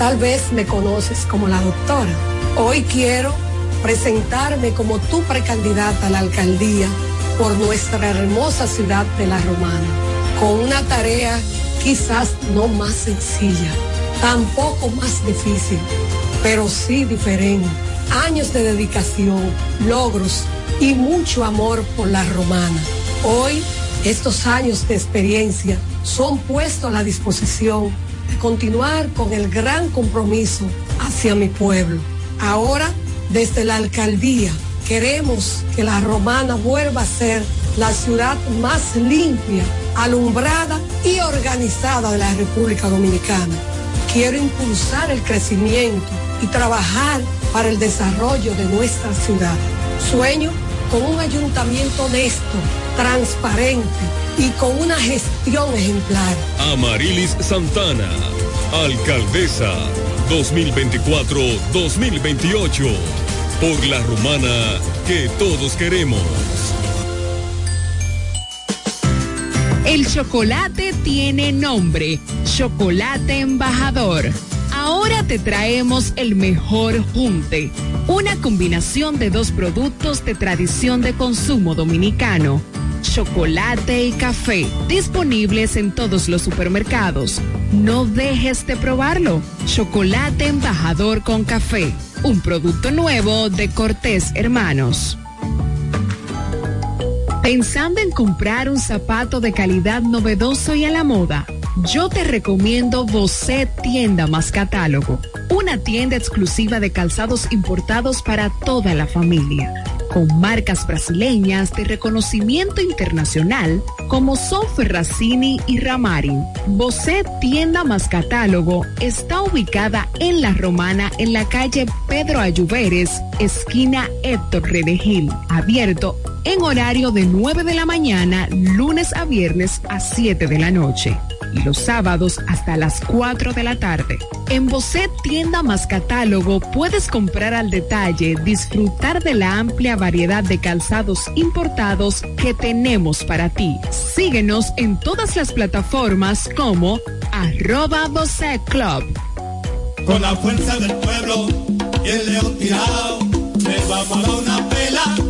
Tal vez me conoces como la doctora. Hoy quiero presentarme como tu precandidata a la alcaldía por nuestra hermosa ciudad de La Romana, con una tarea quizás no más sencilla, tampoco más difícil, pero sí diferente. Años de dedicación, logros y mucho amor por La Romana. Hoy, estos años de experiencia son puestos a la disposición continuar con el gran compromiso hacia mi pueblo. Ahora, desde la alcaldía, queremos que la romana vuelva a ser la ciudad más limpia, alumbrada y organizada de la República Dominicana. Quiero impulsar el crecimiento y trabajar para el desarrollo de nuestra ciudad. Sueño con un ayuntamiento honesto, transparente y con una gestión ejemplar. Amarilis Santana, alcaldesa 2024-2028, por la romana que todos queremos. El chocolate tiene nombre, Chocolate Embajador. Ahora te traemos el mejor junte, una combinación de dos productos de tradición de consumo dominicano, chocolate y café, disponibles en todos los supermercados. No dejes de probarlo. Chocolate Embajador con café, un producto nuevo de Cortés Hermanos. Pensando en comprar un zapato de calidad novedoso y a la moda, yo te recomiendo Bocet Tienda más Catálogo, una tienda exclusiva de calzados importados para toda la familia, con marcas brasileñas de reconocimiento internacional como son y Ramarin. Bocet Tienda más Catálogo está ubicada en La Romana en la calle Pedro Ayuberes, esquina Héctor Redegil, abierto en horario de 9 de la mañana, lunes a viernes a 7 de la noche y los sábados hasta las 4 de la tarde. En Bocet Tienda más Catálogo puedes comprar al detalle, disfrutar de la amplia variedad de calzados importados que tenemos para ti. Síguenos en todas las plataformas como arroba Bocet Club. Con la fuerza del pueblo y el león tirado, le vamos a dar una pela.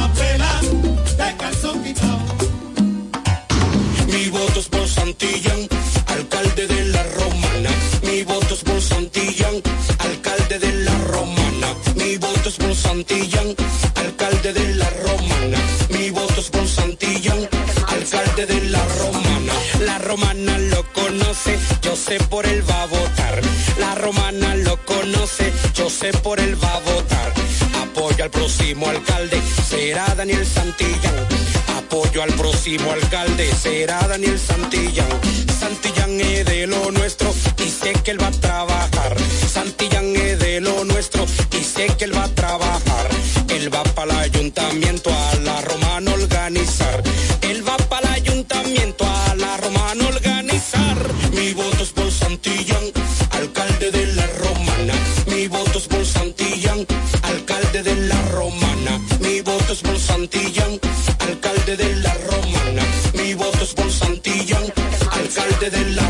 Mi voto es por Santillán, alcalde de la Romana. Mi voto es por Santillán, alcalde de la Romana. Mi voto es por Santillán, alcalde de la Romana. Mi voto es por Santillán, alcalde de la Romana. La Romana lo conoce, yo sé por él va a votar. La Romana lo conoce, yo sé por él va a votar. Apoyo al próximo alcalde, será Daniel Santillán. Apoyo al próximo alcalde, será Daniel Santillán. Santillán es de lo nuestro y sé que él va a trabajar. Santillán es de lo nuestro y sé que él va a trabajar. Él va para el ayuntamiento a de la romana. Mi voto es por Santillán, alcalde de la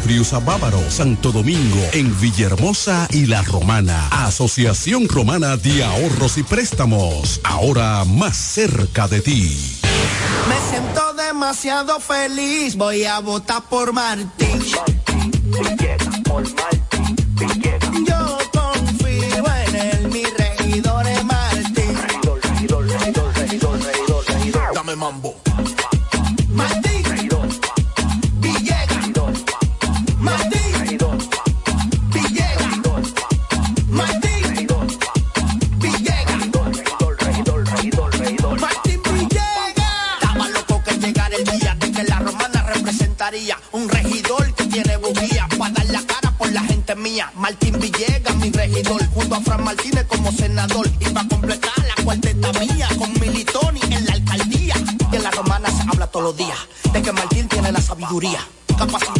Friusa Bávaro, Santo Domingo, en Villahermosa y La Romana. Asociación Romana de Ahorros y Préstamos, ahora más cerca de ti. Me siento demasiado feliz, voy a votar por Martín. Yo confío en él, mi regidor es Martín. Dame mambo. Sabiduría, capacidad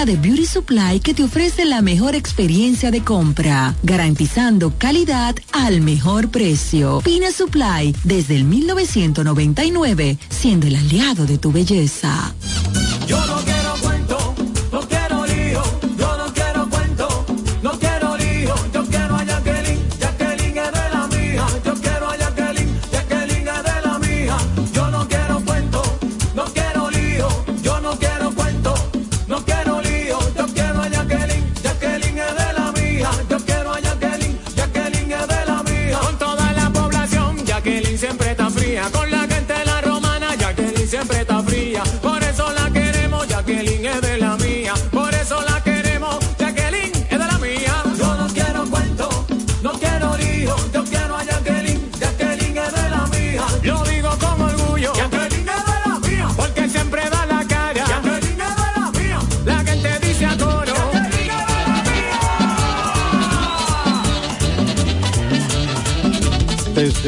de Beauty Supply que te ofrece la mejor experiencia de compra, garantizando calidad al mejor precio. Pina Supply, desde el 1999, siendo el aliado de tu belleza. Yo no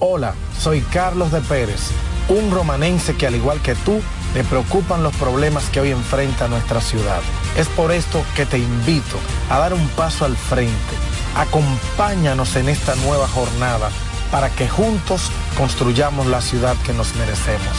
Hola, soy Carlos de Pérez, un romanense que al igual que tú, le preocupan los problemas que hoy enfrenta nuestra ciudad. Es por esto que te invito a dar un paso al frente. Acompáñanos en esta nueva jornada para que juntos construyamos la ciudad que nos merecemos.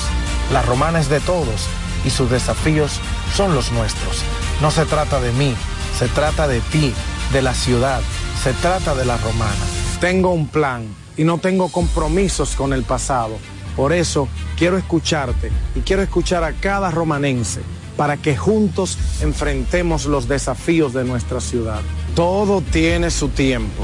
La romana es de todos y sus desafíos son los nuestros. No se trata de mí, se trata de ti, de la ciudad, se trata de la romana. Tengo un plan y no tengo compromisos con el pasado. Por eso quiero escucharte y quiero escuchar a cada romanense para que juntos enfrentemos los desafíos de nuestra ciudad. Todo tiene su tiempo.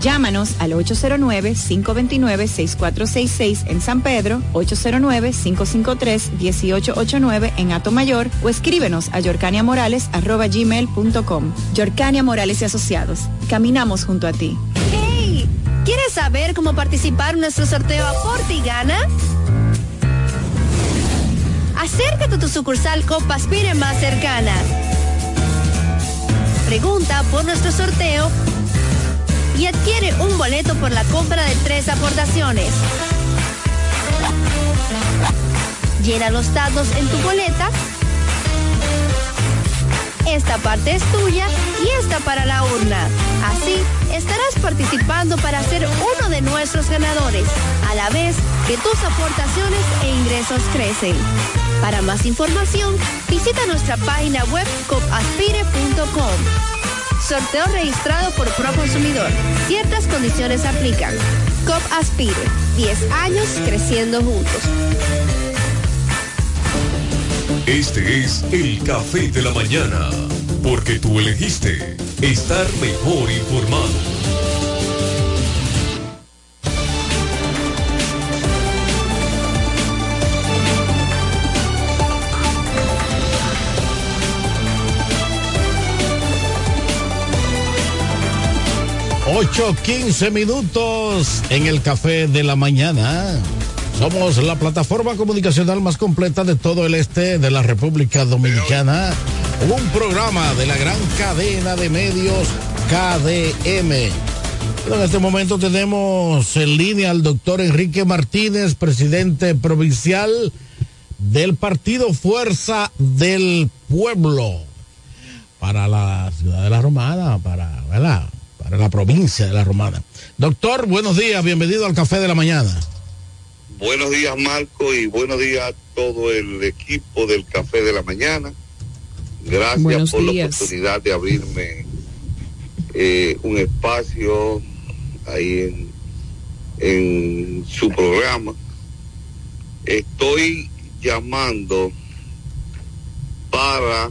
Llámanos al 809-529-6466 en San Pedro, 809-553-1889 en Atomayor o escríbenos a yorcaniamorales.com. Yorcania Morales y Asociados. Caminamos junto a ti. ¡Hey! ¿Quieres saber cómo participar en nuestro sorteo Aporte y Gana? Acércate a tu sucursal Copaspire más cercana. Pregunta por nuestro sorteo y adquiere un boleto por la compra de tres aportaciones. Llena los datos en tu boleta. Esta parte es tuya y esta para la urna. Así estarás participando para ser uno de nuestros ganadores, a la vez que tus aportaciones e ingresos crecen. Para más información, visita nuestra página web copaspire.com. Sorteo registrado por Proconsumidor. Ciertas condiciones aplican. COP Aspire. 10 años creciendo juntos. Este es el café de la mañana, porque tú elegiste estar mejor informado. Ocho, quince minutos en el café de la mañana. Somos la plataforma comunicacional más completa de todo el este de la República Dominicana. Un programa de la gran cadena de medios KDM. En este momento tenemos en línea al doctor Enrique Martínez, presidente provincial del partido Fuerza del Pueblo para la ciudad de la Romana, para, ¿verdad? Para la provincia de la Romana. Doctor, buenos días, bienvenido al Café de la Mañana. Buenos días, Marco, y buenos días a todo el equipo del Café de la Mañana. Gracias Buenos por días. la oportunidad de abrirme eh, un espacio ahí en, en su programa. Estoy llamando para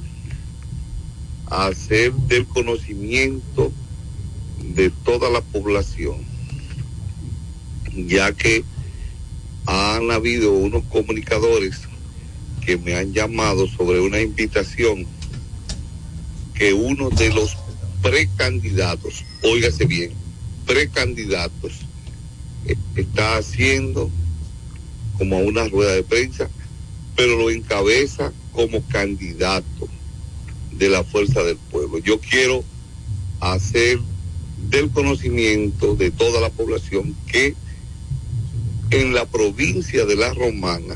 hacer del conocimiento de toda la población, ya que han habido unos comunicadores que me han llamado sobre una invitación que uno de los precandidatos, óigase bien, precandidatos, eh, está haciendo como una rueda de prensa, pero lo encabeza como candidato de la fuerza del pueblo. Yo quiero hacer del conocimiento de toda la población que en la provincia de La Romana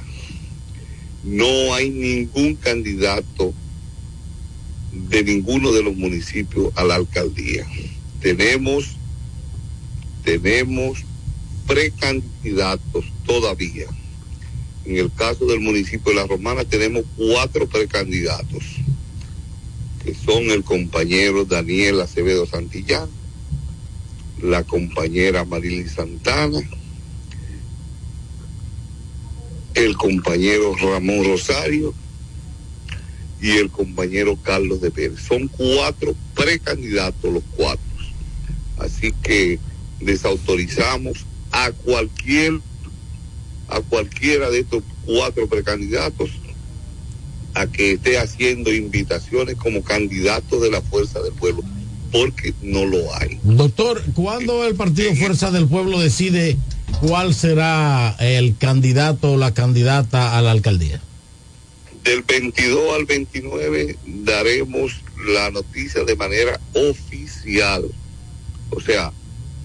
no hay ningún candidato de ninguno de los municipios a la alcaldía. Tenemos, tenemos precandidatos todavía. En el caso del municipio de La Romana tenemos cuatro precandidatos, que son el compañero Daniel Acevedo Santillán, la compañera Marily Santana, el compañero Ramón Rosario y el compañero Carlos de Pérez. Son cuatro precandidatos los cuatro. Así que desautorizamos a cualquier a cualquiera de estos cuatro precandidatos a que esté haciendo invitaciones como candidato de la fuerza del pueblo, porque no lo hay. Doctor, ¿cuándo el partido Fuerza del Pueblo decide cuál será el candidato o la candidata a la alcaldía. Del 22 al 29 daremos la noticia de manera oficial. O sea,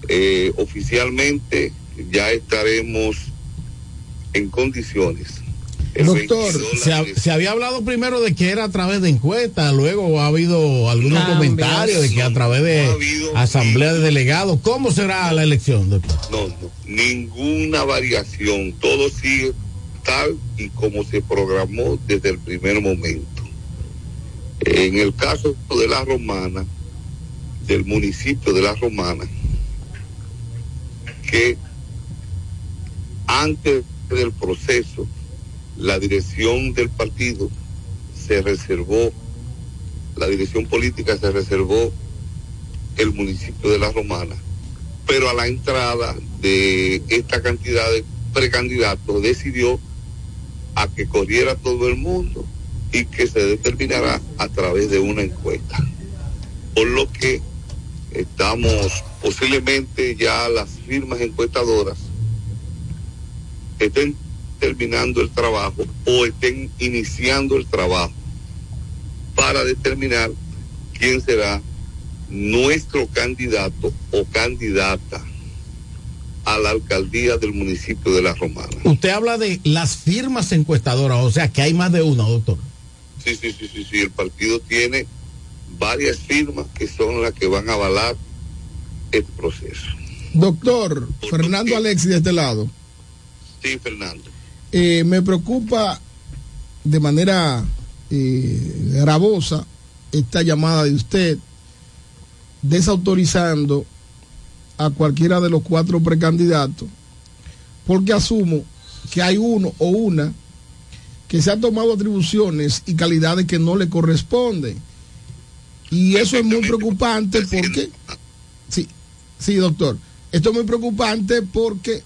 eh, oficialmente ya estaremos en condiciones. Doctor, 22 se, ha- se había hablado primero de que era a través de encuestas, luego ha habido algunos Cambios. comentarios de que a través de asamblea de delegados. ¿Cómo será la elección, doctor? No, no, ninguna variación, todo sigue tal y como se programó desde el primer momento. En el caso de la romana, del municipio de la romana, que antes del proceso, la dirección del partido se reservó, la dirección política se reservó el municipio de la romana pero a la entrada de esta cantidad de precandidatos decidió a que corriera todo el mundo y que se determinará a través de una encuesta. Por lo que estamos posiblemente ya las firmas encuestadoras estén terminando el trabajo o estén iniciando el trabajo para determinar quién será nuestro candidato o candidata a la alcaldía del municipio de La Romana. Usted habla de las firmas encuestadoras, o sea que hay más de una, doctor. Sí, sí, sí, sí, sí, el partido tiene varias firmas que son las que van a avalar este proceso. Doctor Fernando Alexis de este lado, Sí, Fernando. Eh, me preocupa de manera eh, gravosa esta llamada de usted desautorizando a cualquiera de los cuatro precandidatos, porque asumo que hay uno o una que se ha tomado atribuciones y calidades que no le corresponden. Y eso es muy preocupante porque, sí, sí, doctor, esto es muy preocupante porque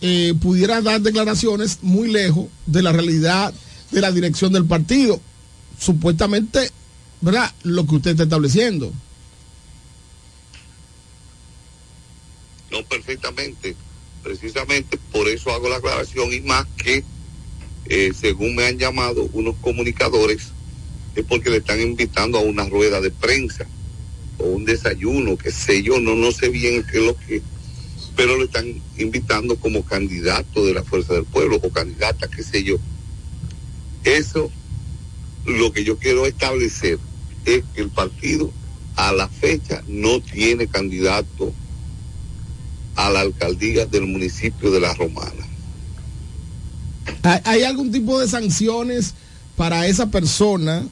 eh, pudiera dar declaraciones muy lejos de la realidad de la dirección del partido. Supuestamente, ¿verdad? Lo que usted está estableciendo. No, perfectamente. Precisamente por eso hago la aclaración y más que, eh, según me han llamado unos comunicadores, es porque le están invitando a una rueda de prensa o un desayuno, que sé yo, no, no sé bien qué es lo que, pero le están invitando como candidato de la Fuerza del Pueblo o candidata, qué sé yo. Eso, lo que yo quiero establecer es que el partido a la fecha no tiene candidato a la alcaldía del municipio de La Romana. ¿Hay, hay algún tipo de sanciones para esa persona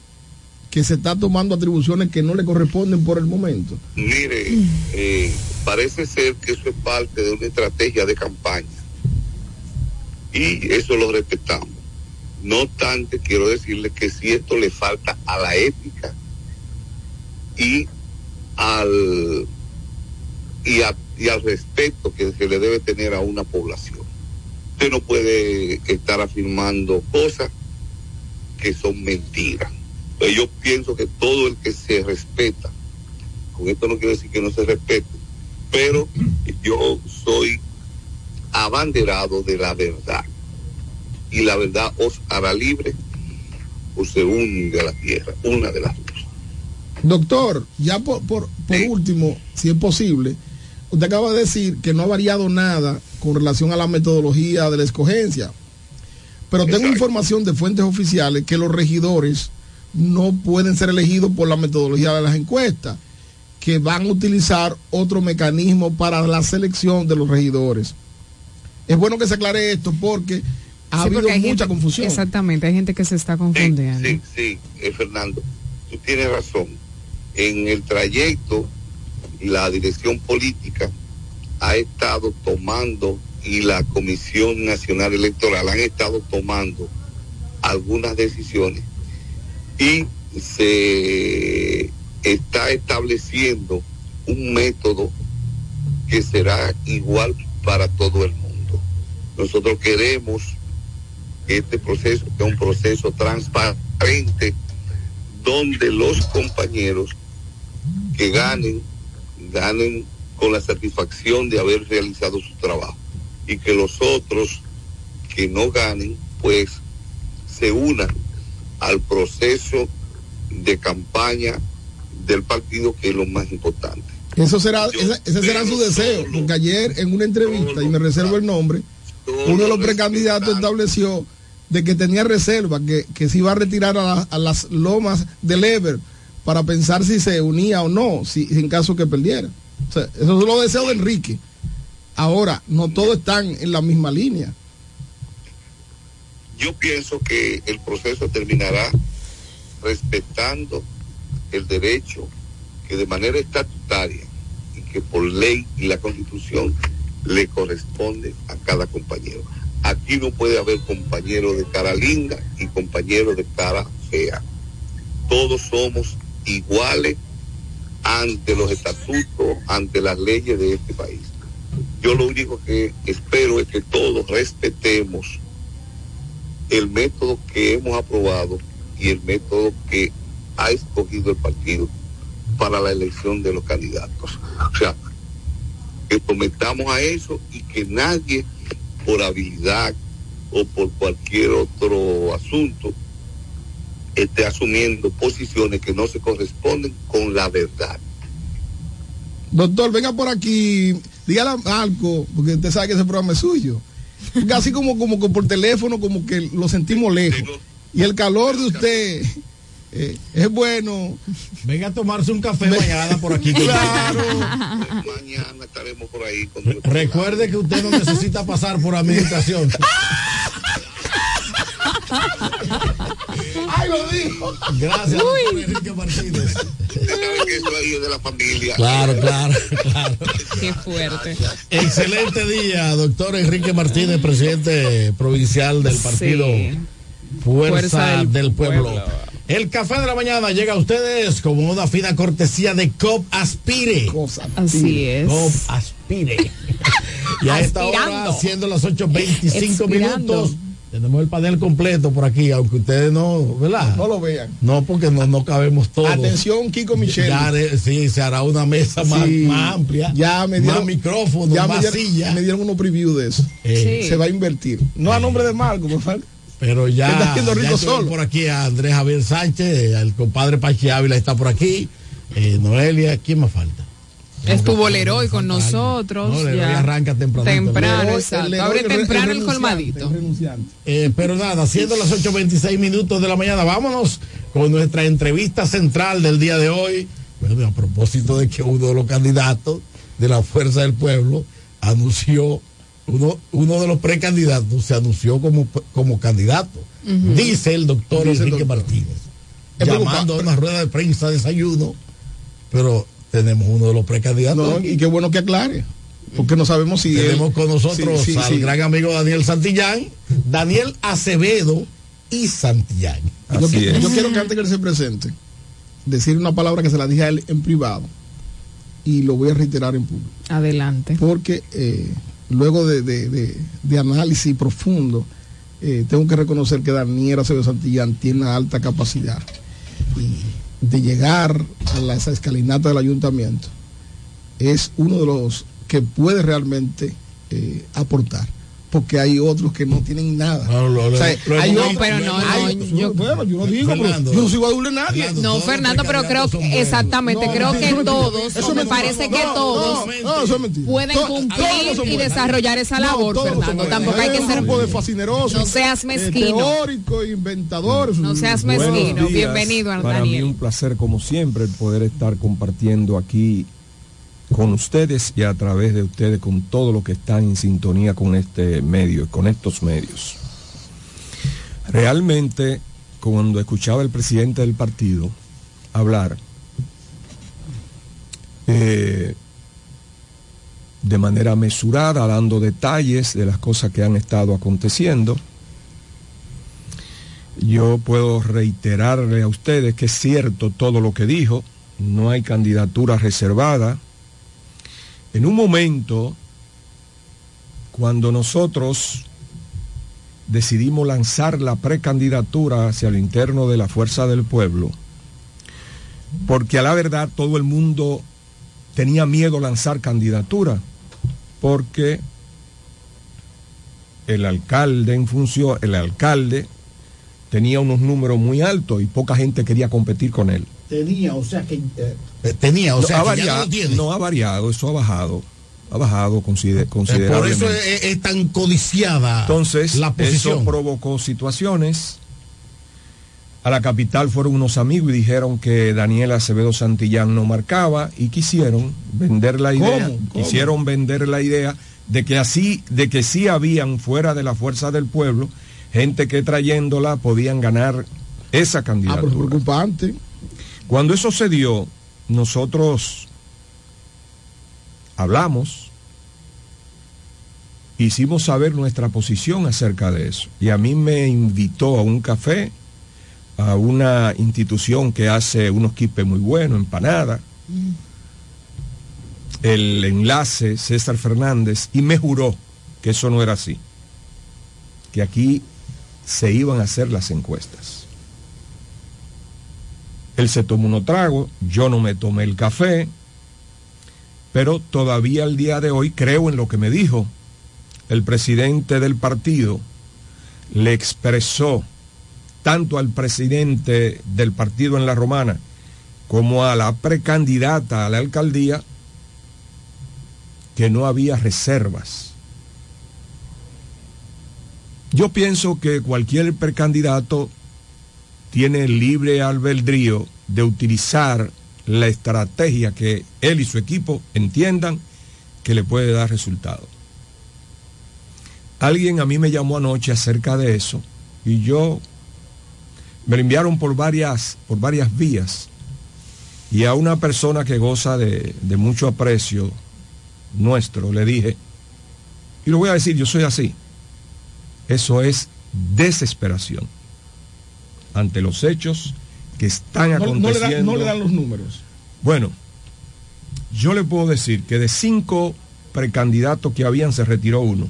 que se está tomando atribuciones que no le corresponden por el momento? Mire, eh, parece ser que eso es parte de una estrategia de campaña y eso lo respetamos. No obstante, quiero decirle que si esto le falta a la ética y al y, y al respeto que se le debe tener a una población. Usted no puede estar afirmando cosas que son mentiras. Yo pienso que todo el que se respeta, con esto no quiero decir que no se respete, pero yo soy abanderado de la verdad. Y la verdad os hará libre o se hunde a la tierra, una de las dos. Doctor, ya por, por, por último, si es posible, usted acaba de decir que no ha variado nada con relación a la metodología de la escogencia. Pero tengo información de fuentes oficiales que los regidores no pueden ser elegidos por la metodología de las encuestas, que van a utilizar otro mecanismo para la selección de los regidores. Es bueno que se aclare esto porque ha Sí, habido porque mucha gente- confusión. Exactamente, hay gente que se está confundiendo. Sí, sí, eh, Fernando, tú tienes razón. En el trayecto, la dirección política ha estado tomando y la Comisión Nacional Electoral han estado tomando algunas decisiones y se está estableciendo un método que será igual para todo el mundo. Nosotros queremos que este proceso sea un proceso transparente donde los compañeros que ganen, ganen con la satisfacción de haber realizado su trabajo. y que los otros que no ganen, pues se unan al proceso de campaña del partido, que es lo más importante. Eso será, ese, ese será su deseo, porque ayer en una entrevista, y me reservo el nombre, uno de los precandidatos estableció de que tenía reserva, que, que se iba a retirar a, la- a las lomas del Ever para pensar si se unía o no, si, en caso que perdiera. O sea, esos son los deseos de Enrique. Ahora, no todos están en la misma línea. Yo pienso que el proceso terminará respetando el derecho que de manera estatutaria y que por ley y la constitución le corresponde a cada compañero. Aquí no puede haber compañero de cara linda y compañero de cara fea. Todos somos iguales ante los estatutos, ante las leyes de este país. Yo lo único que espero es que todos respetemos el método que hemos aprobado y el método que ha escogido el partido para la elección de los candidatos. O sea, que prometamos a eso y que nadie por habilidad o por cualquier otro asunto esté asumiendo posiciones que no se corresponden con la verdad. Doctor, venga por aquí, dígale algo, porque usted sabe que ese programa es suyo. Porque así como, como que por teléfono, como que lo sentimos lejos. Y el calor de usted eh, es bueno. Venga a tomarse un café mañana por aquí. Claro. Mañana estaremos por ahí. Con Recuerde que usted no necesita pasar por administración. ¡Ay, lo dijo! Gracias, Uy. doctor Enrique Martínez. De la familia. Claro, claro, claro. Qué fuerte. Excelente día, doctor Enrique Martínez, presidente provincial del partido Fuerza, Fuerza del, del pueblo. Pueblo. El café de la mañana llega a ustedes como una fina cortesía de COP Aspire. Así es. COP Aspire. y a esta hora, siendo las 8.25 Expirando. minutos, tenemos el panel completo por aquí, aunque ustedes no, ¿verdad? No lo vean. No, porque no, no cabemos todos. Atención, Kiko Michel. Ya sí, se hará una mesa más, Sí. más amplia. Ya me dieron más micrófonos, ya me más dieron, silla. me dieron unos preview de eso. Eh. Sí. Se va a invertir. No a nombre de Marco, por favor. Pero ¿Qué ya, está haciendo ya Rico estuvieron solo? por aquí a Andrés Javier Sánchez, el compadre Pachi Ávila está por aquí, eh, Noelia, ¿quién más falta? Estuvo Leroy con nosotros. No, Leroy ya. arranca temprano. Temprano, Leroy- exacto. Abre el- temprano el el, colmadito. Eh, pero nada, siendo las 8.26 minutos de la mañana, vámonos con nuestra entrevista central del día de hoy. Bueno, a propósito de que uno de los candidatos de la Fuerza del Pueblo anunció, uno, uno de los precandidatos se anunció como, como candidato. Dice el doctor Dice el Enrique doctor. Martínez, Es llamando a una rueda de prensa, desayuno, pero tenemos uno de los precandidatos. No, y qué bueno que aclare. Porque no sabemos si. Tenemos él- con nosotros sí, sí, al sí. gran amigo Daniel Santillán, Daniel Acevedo y Santillán. Yo, qui- yo quiero que antes que él se presente, decir una palabra que se la dije a él en privado y lo voy a reiterar en público. Adelante. Porque eh, luego de, de- de- de análisis profundo, eh, tengo que reconocer que Daniel Acevedo Santillán tiene una alta capacidad y de llegar a la, esa escalinata del ayuntamiento es uno de los que puede realmente eh, aportar. Porque hay otros que no tienen nada. lo- lo- O sea, lo hay otros- visto, pero no, hay- no, yo- bueno, yo no digo, pero Fernando, yo no soy badul de nadie. No, Fernando, pero creo que exactamente, No, creo que todos, Eso me parece que No, todos no, no, eso es mentira. pueden cumplir y desarrollar esa No, labor, Fernando. Tampoco hay Hay que un ser de fascinerosos. No seas eh, mezquino. teóricos, inventadores. No seas mezquino. Bienvenido, Para mí un placer, como siempre, el poder estar compartiendo aquí con ustedes y a través de ustedes con todo lo que están en sintonía con este medio, con estos medios. Realmente, cuando escuchaba el presidente del partido hablar, eh, de manera mesurada, dando detalles de las cosas que han estado aconteciendo, yo puedo reiterarle a ustedes que es cierto todo lo que dijo, no hay candidatura reservada. En un momento, cuando nosotros decidimos lanzar la precandidatura hacia el interno de la Fuerza del Pueblo, porque a la verdad todo el mundo tenía miedo lanzar candidatura, porque el alcalde en función, el alcalde tenía unos números muy altos y poca gente quería competir con él. Tenía, o sea que. eh, tenía, o No, sea ha que ya no variado, lo tiene. no ha variado, eso ha bajado, ha bajado consider- Eh, Por considerablemente. eso es, es tan codiciada Entonces, la eso posición. provocó situaciones. A la capital fueron unos amigos y dijeron que Daniel Acevedo Santillán no marcaba y quisieron vender la idea, ¿Cómo? ¿Cómo? quisieron vender la idea de que así, de que sí habían fuera de la fuerza del pueblo gente que trayéndola podían ganar esa Ah, pero candidatura. es preocupante. Cuando eso se dio, nosotros hablamos, hicimos saber nuestra posición acerca de eso. Y a mí me invitó a un café, a una institución que hace unos quipes muy buenos, empanada. El enlace César Fernández y me juró que eso no era así, que aquí se iban a hacer las encuestas. Él se tomó unos tragos, yo no me tomé el café, pero todavía al día de hoy creo en lo que me dijo. El presidente del partido le expresó tanto al presidente del partido en la Romana como a la precandidata a la alcaldía que no había reservas. Yo pienso que cualquier precandidato tiene libre albedrío de utilizar la estrategia que él y su equipo entiendan que le puede dar resultado. Alguien a mí me llamó anoche acerca de eso y yo me lo enviaron por varias, por varias vías y a una persona que goza de, de mucho aprecio nuestro le dije, y lo voy a decir, yo soy así, eso es desesperación ante los hechos que están No, no le da- aconteciendo. no le dan los números. Bueno, yo le puedo decir que de cinco precandidatos que habían se retiró uno.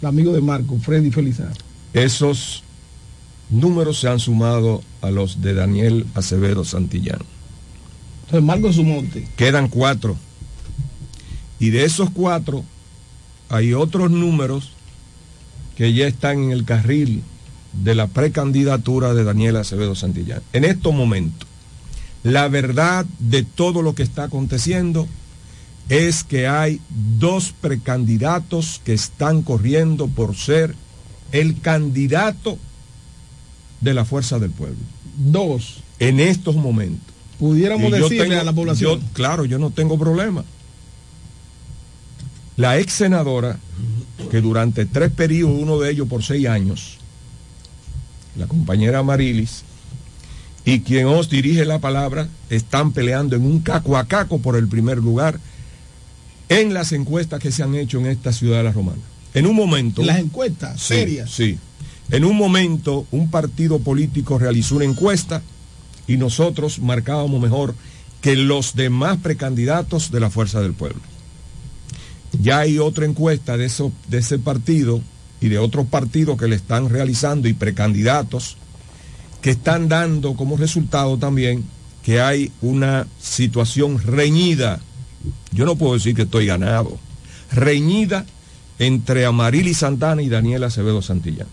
El amigo de Marco, Freddy Felizardo. Esos números se han sumado a los de Daniel Acevedo Santillán. Entonces, Marco en su monte. Quedan cuatro. Y de esos cuatro hay otros números que ya están en el carril de la precandidatura de Daniel Acevedo Santillán. En estos momentos, la verdad de todo lo que está aconteciendo es que hay dos precandidatos que están corriendo por ser el candidato de la fuerza del pueblo. Dos. En estos momentos. Pudiéramos Y decirle tengo- a la población. yo- claro, yo no tengo problema. La ex senadora, que durante tres periodos, uno de ellos por seis años, la compañera Marilis, y quien os dirige la palabra, están peleando en un caco a caco por el primer lugar en las encuestas que se han hecho en esta ciudad de la Romana. En un momento. Las encuestas Sí, serias. Sí. En un momento, un partido político realizó una encuesta y nosotros marcábamos mejor que los demás precandidatos de la Fuerza del Pueblo. Ya hay otra encuesta de, eso, de ese partido y de otros partidos que le están realizando y precandidatos que están dando como resultado también que hay una situación reñida. Yo no puedo decir que estoy ganado. Reñida entre Amarili Santana y Daniel Acevedo Santillán.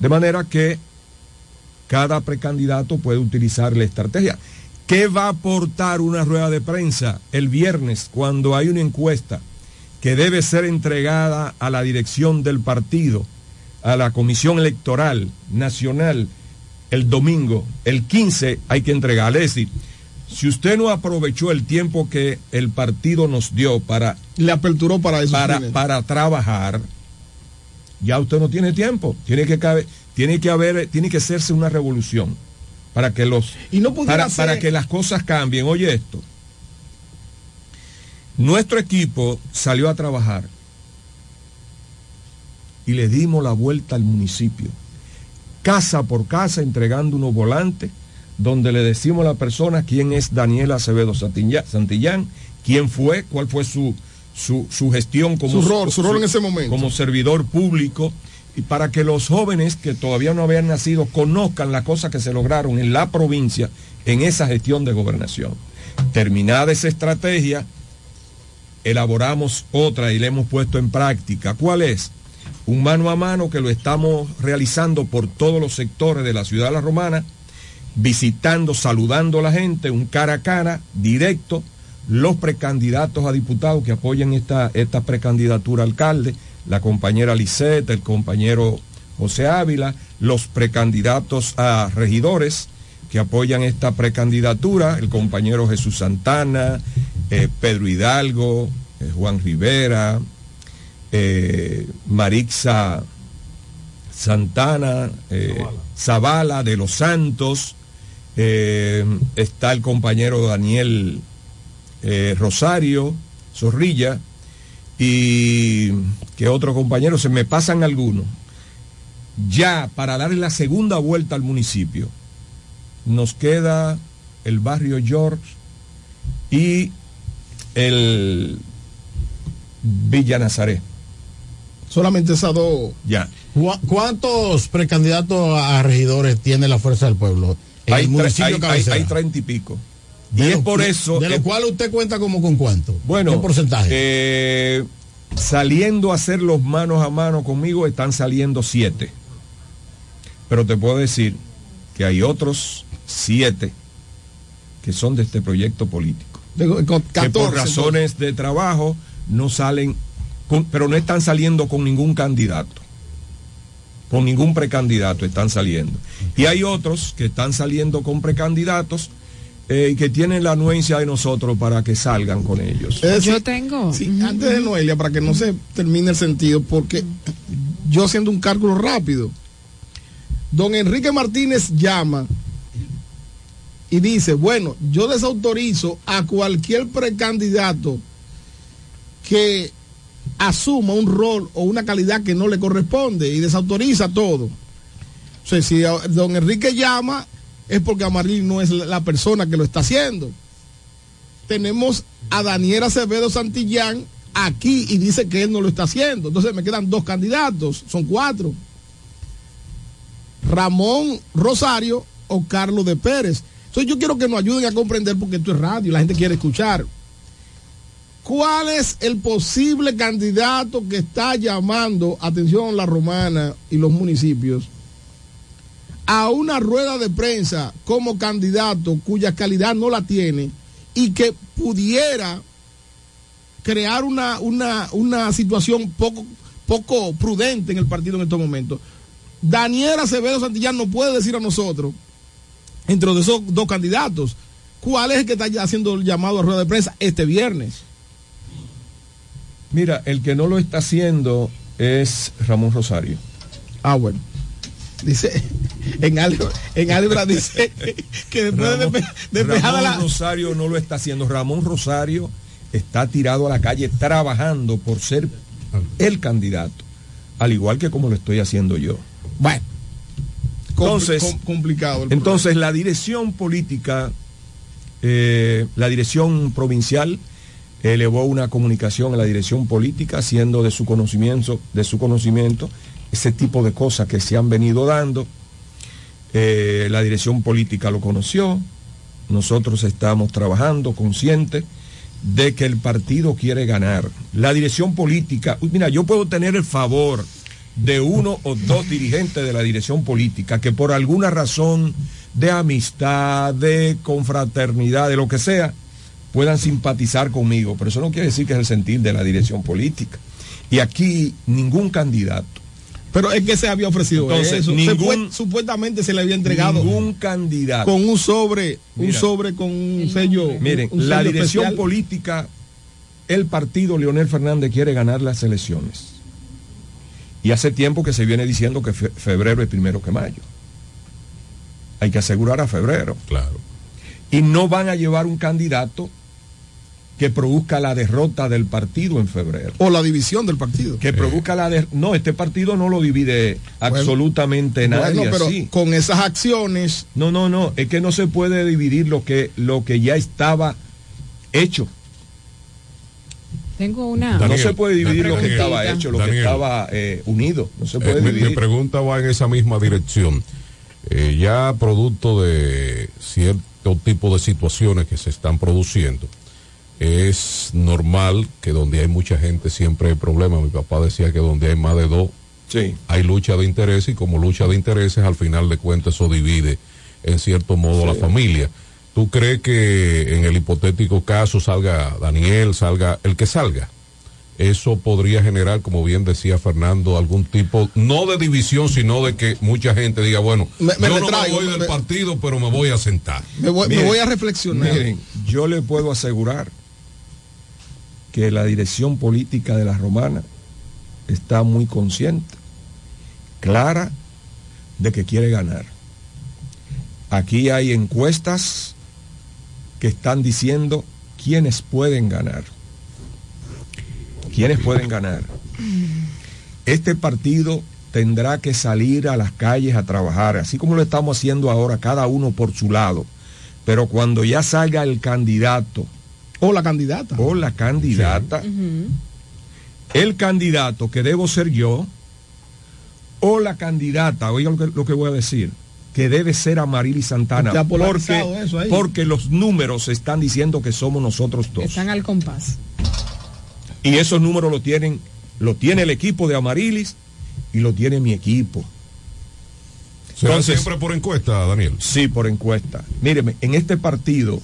De manera que cada precandidato puede utilizar la estrategia. ¿Qué va a aportar una rueda de prensa el viernes cuando hay una encuesta que debe ser entregada a la dirección del partido, a la Comisión Electoral Nacional el domingo, el 15 hay que entregarle? Es decir, si usted no aprovechó el tiempo que el partido nos dio para le aperturó para eso para, para trabajar ya usted no tiene tiempo. Tiene que cabe- tiene que haber tiene que hacerse una revolución para que los Y no pudiera para, ser- para que las cosas cambien. Oye esto nuestro equipo salió a trabajar y le dimos la vuelta al municipio casa por casa entregando unos volantes donde le decimos a la persona quién es Daniel Acevedo Santillán, quién fue, cuál fue su, su, su gestión como Su rol, su rol en ese momento. como servidor público y para que los jóvenes que todavía no habían nacido conozcan las cosas que se lograron en la provincia en esa gestión de gobernación. Terminada esa estrategia, elaboramos otra y la hemos puesto en práctica. ¿Cuál es? un mano a mano que lo estamos realizando por todos los sectores de la ciudad de La Romana, visitando, saludando a la gente, un cara a cara, directo, los precandidatos a diputados que apoyan esta, esta precandidatura alcalde, la compañera Lisette, el compañero José Ávila, los precandidatos a regidores que apoyan esta precandidatura, el compañero Jesús Santana, eh, Pedro Hidalgo, eh, Juan Rivera, eh, Marixa Santana, eh, Zavala de los Santos, está el compañero Daniel Rosario Zorrilla y que otro compañero, se me pasan algunos. Ya para darle la segunda vuelta al municipio, nos queda el barrio George y el Villa Nazaret. Solamente esas dos. Ya. ¿Cu- ¿Cuántos precandidatos a regidores tiene la Fuerza del Pueblo? en Hay, el tre- municipio hay- hay- cabecera? hay treinta y pico. Y es por eso. De lo cual usted cuenta como con cuánto. Bueno, ¿Qué porcentaje? eh, saliendo a hacer los manos a mano conmigo están saliendo siete. Pero te puedo decir que hay otros siete que son de este proyecto político. De- con que 14, por razones de trabajo no salen, con- pero no están saliendo con ningún candidato. Con ningún precandidato están saliendo. Y hay otros que están saliendo con precandidatos eh, y que tienen la anuencia de nosotros para que salgan con ellos. Es decir, Yo tengo. sí, antes de Noelia, para que no se termine el sentido, porque yo haciendo un cálculo rápido, don Enrique Martínez llama y dice, bueno, yo desautorizo a cualquier precandidato que asuma un rol o una calidad que no le corresponde y desautoriza todo. O sea, si don Enrique llama, es porque Amarillo no es la persona que lo está haciendo tenemos a Daniel Acevedo Santillán aquí y dice que él no lo está haciendo. Entonces me quedan dos candidatos, son cuatro. Ramón Rosario o Carlos de Pérez. Entonces yo quiero que nos ayuden a comprender porque esto es radio, la gente quiere escuchar. ¿Cuál es el posible candidato que está llamando, atención la romana y los municipios, a una rueda de prensa como candidato cuya calidad no la tiene y que pudiera crear una, una, una situación poco, poco prudente en el partido en estos momentos. Daniel Acevedo Santillán no puede decir a nosotros, entre de esos dos candidatos, cuál es el que está haciendo el llamado a rueda de prensa este viernes. Mira, el que no lo está haciendo es Ramón Rosario. Ah, bueno. Dice, en álgebra, en álgebra dice que después de Ramón, despe- despejada Ramón la... Rosario no lo está haciendo. Ramón Rosario está tirado a la calle trabajando por ser el candidato, al igual que como lo estoy haciendo yo. Bueno, entonces, com- complicado. el entonces la dirección política, eh, la dirección provincial elevó una comunicación a la dirección política, haciendo de su conocimiento, de su conocimiento ese tipo de cosas que se han venido dando. Eh, la dirección política lo conoció, nosotros estamos trabajando conscientes de que el partido quiere ganar. La dirección política, mira, yo puedo tener el favor de uno o dos dirigentes de la dirección política que por alguna razón de amistad, de confraternidad, de lo que sea, puedan simpatizar conmigo, pero eso no quiere decir que es el sentir de la dirección política. Y aquí ningún candidato. Pero es que se había ofrecido Entonces, eso. Se ningún- fue- supuestamente se le había entregado Ningún candidato. con un sobre, un sobre con un sello. Miren, un la sello dirección especial. política, el partido Leonel Fernández quiere ganar las elecciones. Y hace tiempo que se viene diciendo que fe- febrero es primero que mayo. Hay que asegurar a febrero. Claro. Y no van a llevar un candidato que produzca la derrota del partido en febrero. O la división del partido. Que produzca la der- No, este partido no lo divide absolutamente nadie Bueno, pero así. con esas acciones. No, no, no, es que no se puede dividir lo que, lo que ya estaba hecho. Tengo una. no se puede dividir lo que estaba hecho, lo que estaba eh, unido. No se puede Eh, mi, mi dividir. pregunta va en esa misma dirección. Eh, ya producto de cierto tipo de situaciones que se están produciendo, es normal que donde hay mucha gente siempre hay problemas. Mi papá decía que donde hay más de dos hay lucha de intereses y como lucha de intereses, al final de cuentas, eso divide en cierto modo la familia. ¿Tú crees que en el hipotético caso salga Daniel, salga el que salga? Eso podría generar, como bien decía Fernando, algún tipo, no de división, sino de que mucha gente diga, bueno, Me- me yo no me voy del partido, pero me voy a sentar. Me voy, Miren, voy a reflexionar. Miren, yo le puedo asegurar que la dirección política de la romana está muy consciente, clara, de que quiere ganar. Aquí hay encuestas que están diciendo quiénes pueden ganar. ¿Quiénes pueden ganar? Este partido tendrá que salir a las calles a trabajar, así como lo estamos haciendo ahora, cada uno por su lado. Pero cuando ya salga el candidato. O la candidata. O la candidata. El candidato que debo ser yo. O la candidata, oiga lo que, lo que voy a decir, que debe ser Amarili Santana. Porque Porque, polarizado eso ahí. porque los números están diciendo que somos nosotros dos. Están al compás. Y esos números lo tienen, lo tiene el equipo de Amarilis y lo tiene mi equipo. ¿Será siempre por encuesta, Daniel? Sí, por encuesta. Míreme, en este partido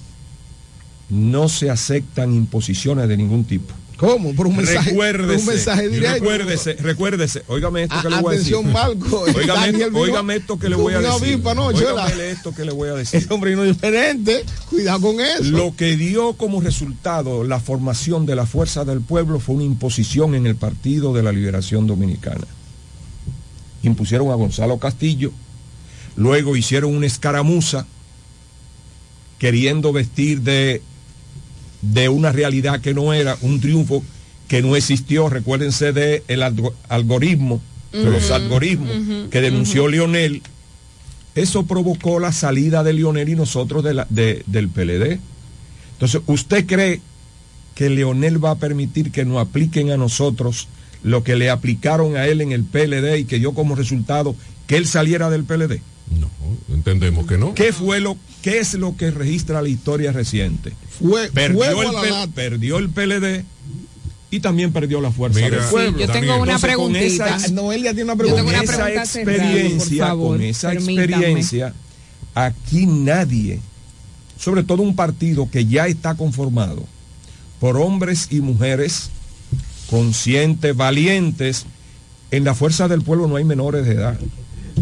no se aceptan imposiciones de ningún tipo. ¿Cómo? Por un mensaje, Recuérdese, un mensaje directo. recuérdese, recuérdese, óigame esto que le voy a decir. atención, Marco. Óigame, esto, que le voy a decir. esto que le voy a decir. Ese hombre no diferente. Cuidado con eso. Lo que dio como resultado la formación de la Fuerza del Pueblo fue una imposición en el Partido de la Liberación Dominicana. Impusieron a Gonzalo Castillo, luego hicieron una escaramuza queriendo vestir de, de una realidad que no era, un triunfo que no existió. Recuérdense de el algo- algoritmo, de los algoritmos que denunció Lionel. Eso provocó la salida de Lionel y nosotros de la- de- del PLD. Entonces, ¿usted cree que Leonel va a permitir que nos apliquen a nosotros lo que le aplicaron a él en el PLD y que dio como resultado que él saliera del PLD? Entendemos que no. ¿Qué fue lo, qué es lo que registra la historia reciente? Fue, perdió, fuego el, a la perdió el PLD y también perdió la fuerza Mira, del Sí, pueblo. yo tengo una Entonces, con preguntita. esa ex- Noelia tiene una Yo con tengo una esa pregunta experiencia, favor, con esa permítame. experiencia, aquí nadie, sobre todo un partido que ya está conformado por hombres y mujeres conscientes, valientes, en la fuerza del pueblo no hay menores de edad.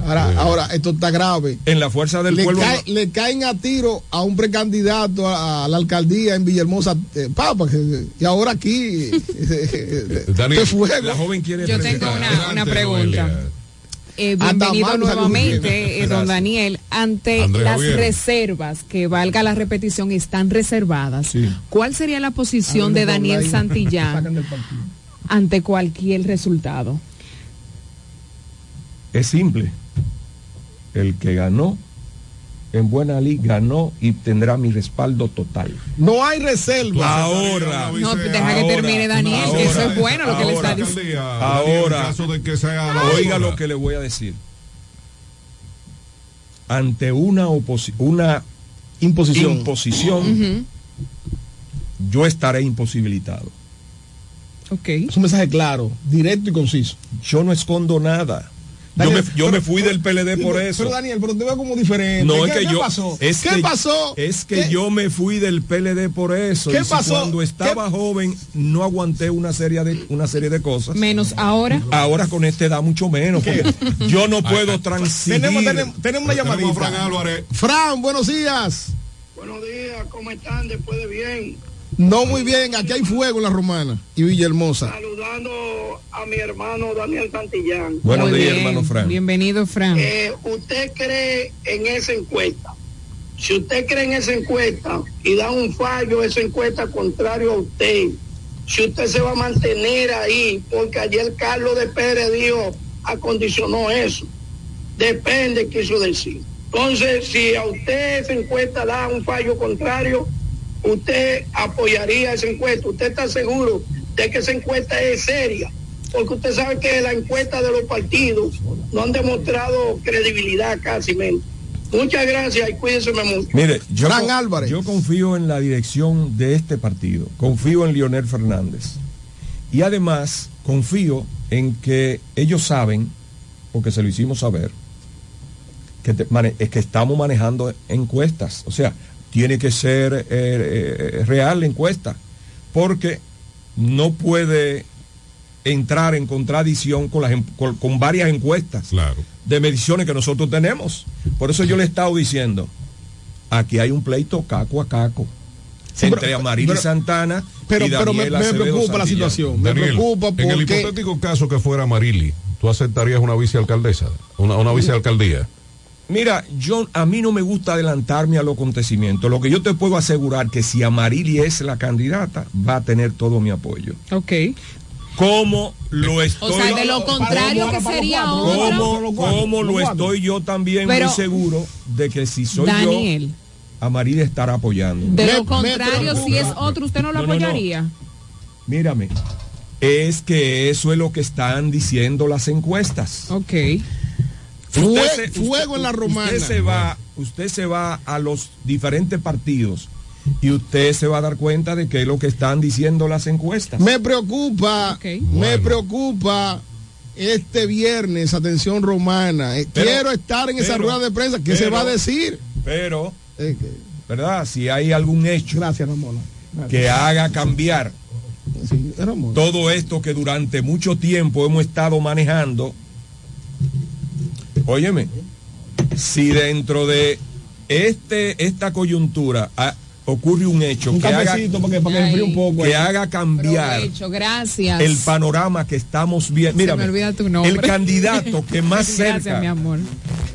Ahora, ahora, esto está grave. En la fuerza del le, pueblo cae- le caen a tiro a un precandidato a, a la alcaldía en Villahermosa, eh, Papa, y ahora aquí. eh, Daniel, fuego. la joven quiere Yo tengo una, una pregunta. Eh, bienvenido nuevamente, eh, don. Daniel. Ante Andrés las Javier. reservas, que valga la repetición, están reservadas. ¿Cuál sería la posición de Daniel. Santillán ante cualquier resultado? Es simple. El que ganó en buena ley ganó y tendrá mi respaldo total. No hay reserva. Ahora. No, deja que termine Daniel, que eso es bueno lo que le está diciendo. Ahora, En caso de que sea la oiga lo que le voy a decir. Ante una una imposición, imposición, yo estaré imposibilitado. Ok. Es un mensaje claro, directo y conciso. Yo no escondo nada. Yo, me, yo pero- me fui del PLD por pero- eso. Pero Daniel, pero te veo como diferente. No, ¿Qué, es que qué yo. pasó? Es ¿Qué que- pasó? Es que ¿Qué- yo me fui del PLD por eso. ¿Qué y si pasó? Cuando estaba joven, no aguanté una serie de, una serie de cosas. Menos ahora. Ahora con esta edad, mucho menos. porque yo no puedo transigir. Tenemos, tenemos, tenemos una Tenemos llamadita. Fran Álvarez. Fran, buenos días. Buenos días, ¿cómo están? Después de bien. No muy bien, aquí hay fuego en la romana y Villahermosa. Saludando a mi hermano Daniel Santillán. Buenos Muy días, bien. hermano Fran. Bienvenido, Fran. Eh, ¿Usted cree en esa encuesta? Si usted cree en esa encuesta y da un fallo esa encuesta contrario a usted, si usted se va a mantener ahí, porque ayer Carlos de Pérez dijo, acondicionó eso. Depende, quiso decir. Entonces, si a usted esa encuesta da un fallo contrario, usted apoyaría esa encuesta. Usted está seguro de que esa encuesta es seria, porque usted sabe que la encuesta de los partidos no han demostrado credibilidad casi menos. Muchas gracias y cuídense mucho. Mire, yo, Fran con- Álvarez. yo confío en la dirección de este partido, confío en Leonel Fernández y además confío en que ellos saben, porque se lo hicimos saber, que te- mane- es que estamos manejando encuestas. O sea, tiene que ser eh, eh, real la encuesta, porque no puede entrar en contradicción con, las, con, con varias encuestas de mediciones que nosotros tenemos. Por eso yo le he estado diciendo, aquí hay un pleito caco a caco. Sí, entre pero- Amarili pero- Santana pero- y pero me- preocupa la situación, me preocupa En el porque- hipotético caso que fuera Marili, ¿tú aceptarías una vicealcaldesa? Una, una vicealcaldía. Mira, yo a mí no me gusta adelantarme a los acontecimientos. Lo que yo te puedo asegurar que si Amarili es la candidata, va a tener todo mi apoyo. Ok. Como lo estoy. O sea, de lo contrario que sería otra. como, como lo estoy yo también Pero- muy seguro de que si soy Daniel. yo, Amarili estará apoyando. De lo contrario, si es otro, ¿usted no lo No, no, no. apoyaría? Mírame, es que eso es lo que están diciendo las encuestas. Ok. Fue- fuego en la romana. Usted se va, usted se va a los diferentes partidos y usted se va a dar cuenta de que es lo que están diciendo las encuestas. Me preocupa, me preocupa este viernes, atención romana. Eh, Pero- Quiero estar en esa pero- rueda de prensa. ¿Qué se va a decir? Pero, ¿verdad? Si hay algún hecho que haga cambiar todo esto que durante mucho tiempo hemos estado manejando, óyeme, si dentro de este esta coyuntura ah, ocurre un hecho Un que haga, que, un poco. haga cambiar Provecho, gracias. el panorama que estamos viendo. Mira, el candidato que más Gracias, cerca, mi amor.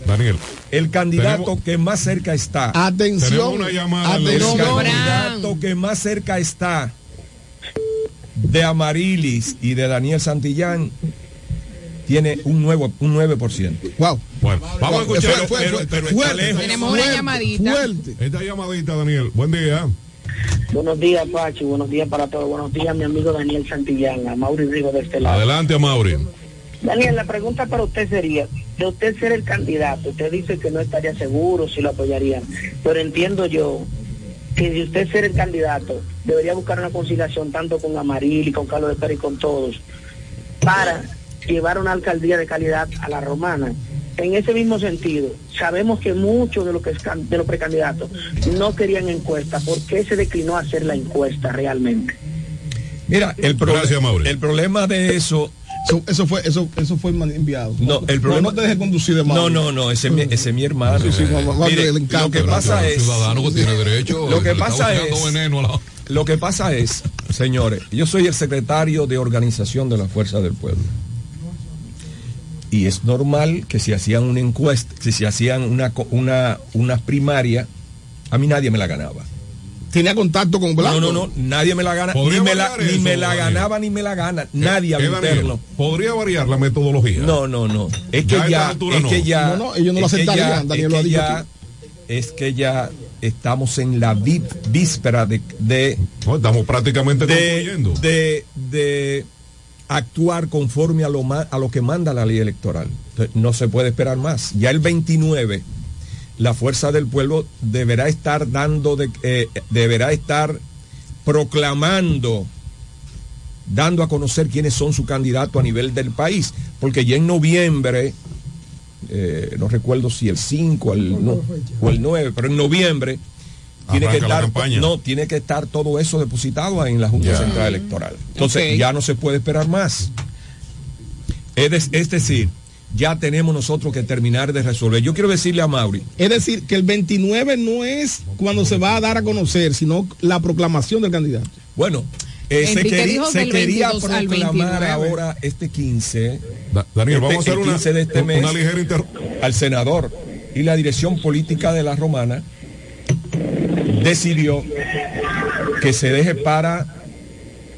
Daniel. el candidato que más cerca está. Atención. Una llamada, El candidato que más cerca está de Amarilis y de Daniel Santillán tiene un nuevo un 9%. Wow. Bueno, vamos a escuchar. Pero- pero- pero está lejos. Tenemos una llamadita. Esta llamadita, Daniel. Buen día. Buenos días, Pachi. Buenos días para todos. Buenos días, mi amigo Daniel Santillán, a Mauri Rigo de este lado. Adelante, a Mauri. Daniel, la pregunta para usted sería, de usted ser el candidato, usted dice que no estaría seguro si lo apoyarían, pero entiendo yo que de usted ser el candidato, debería buscar una conciliación tanto con Amaril y con Carlos de Pérez y con todos, para llevar una alcaldía de calidad a la romana. En ese mismo sentido, sabemos que muchos de los, de precandidatos no querían encuesta. ¿Por qué se declinó a hacer la encuesta realmente? Mira, el, pro- el problema de eso. Eso, eso fue, eso, eso fue enviado. No, el problema. No, te dejes conducir de No, Mauri. no, no, ese, es mi- ese es mi hermano. Sí, sí, Juan- Juan Mire, le encanta. lo que pasa es. ciudadano que tiene derecho, Lo que le está pasa buscando es. veneno a la- Lo que pasa es, señores, yo soy el secretario de organización de la Fuerza del Pueblo. Y es normal que si hacían una encuesta, si se hacían una, una, una primaria, a mí nadie me la ganaba. Tenía contacto con Blanco. No, no, no, nadie me la gana, ni ¿Podría me la, ni eso, me la ganaba ni me la gana, nadie Eh, interno. ¿Podría variar la metodología? No, no, no. Es que ya, es no. que ya, No, no, ellos no lo aceptarían, ya- Daniel es lo ha que dicho ya- aquí. Es que ya estamos en la víspera de, de No, estamos prácticamente de, concluyendo. de, de actuar conforme a lo, a lo que manda la ley electoral. No se puede esperar más. Ya el 29, la fuerza del pueblo deberá estar dando, eh, deberá estar proclamando, dando a conocer quiénes son sus candidatos a nivel del país. Porque ya en noviembre, eh, no recuerdo si el 5 el, no, o el 9, pero en noviembre tiene que estar no tiene que estar todo eso depositado en la Junta. Central Electoral. Entonces ya no se puede esperar más. Es, de- es decir, ya tenemos nosotros que terminar de resolver. Yo quiero decirle a Mauri, Es decir, que el 29 no es cuando se va a dar a conocer, sino la proclamación del candidato. bueno, eh, se, quería- dijo se del quería 22 al proclamar 29. ahora este 15 Da- Daniel, este- vamos a hacer el una, 15 de este mes una ligera inter... al senador y la dirección política de la romana decidió que se deje para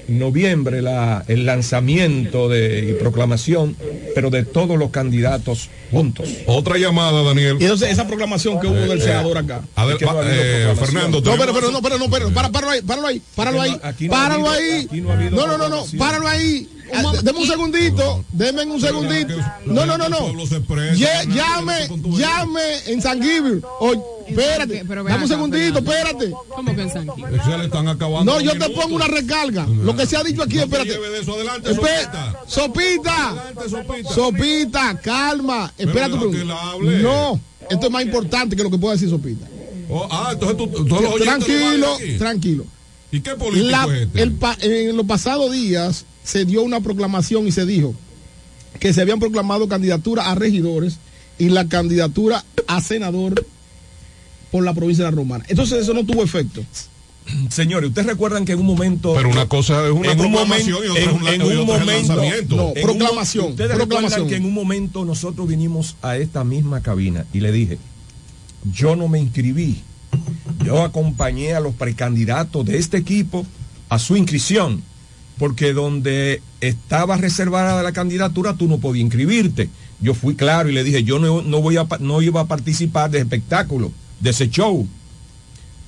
noviembre la, el lanzamiento de, y proclamación, pero de todos los candidatos juntos. Otra llamada, Daniel. Y entonces esa proclamación que hubo del senador acá. Es que no eh. Fernando, No, pero, pero, no, pero, no, pero, para, páralo ahí, páralo ahí, páralo ahí, páralo ahí. no No, no, no, páralo ahí. Ah, deme un segundito, deme un segundito. No, no, no, no. Llame, llame en San Givir. O, espérate, dame un segundito, espérate. ¿Cómo que en San Gil? Se le están acabando. No, yo te pongo una recarga. Lo que se ha dicho aquí, espérate. Espe- Sopita. Sopita, calma. Espérate. No, esto es más importante que lo que pueda decir Sopita. Oh, ah, entonces tú, Tranquilo, tranquilo. ¿Y qué político La- es este? el pa- en los pasados días se dio una proclamación y se dijo que se habían proclamado candidaturas a regidores y la candidatura a senador por la provincia de la Romana. Entonces eso no tuvo efecto. Señores, ustedes recuerdan que en un momento. Pero una cosa es una en un proclamación momento- y otra es un- en- en momento- lanzamiento. No, en un- proclamación, ustedes proclamación. recuerdan que en un momento nosotros vinimos a esta misma cabina y le dije, yo no me inscribí, yo acompañé a los precandidatos de este equipo a su inscripción, porque donde estaba reservada la candidatura tú no podías inscribirte. Yo fui claro y le dije, yo no, no voy a, no iba a participar de ese espectáculo, de ese show,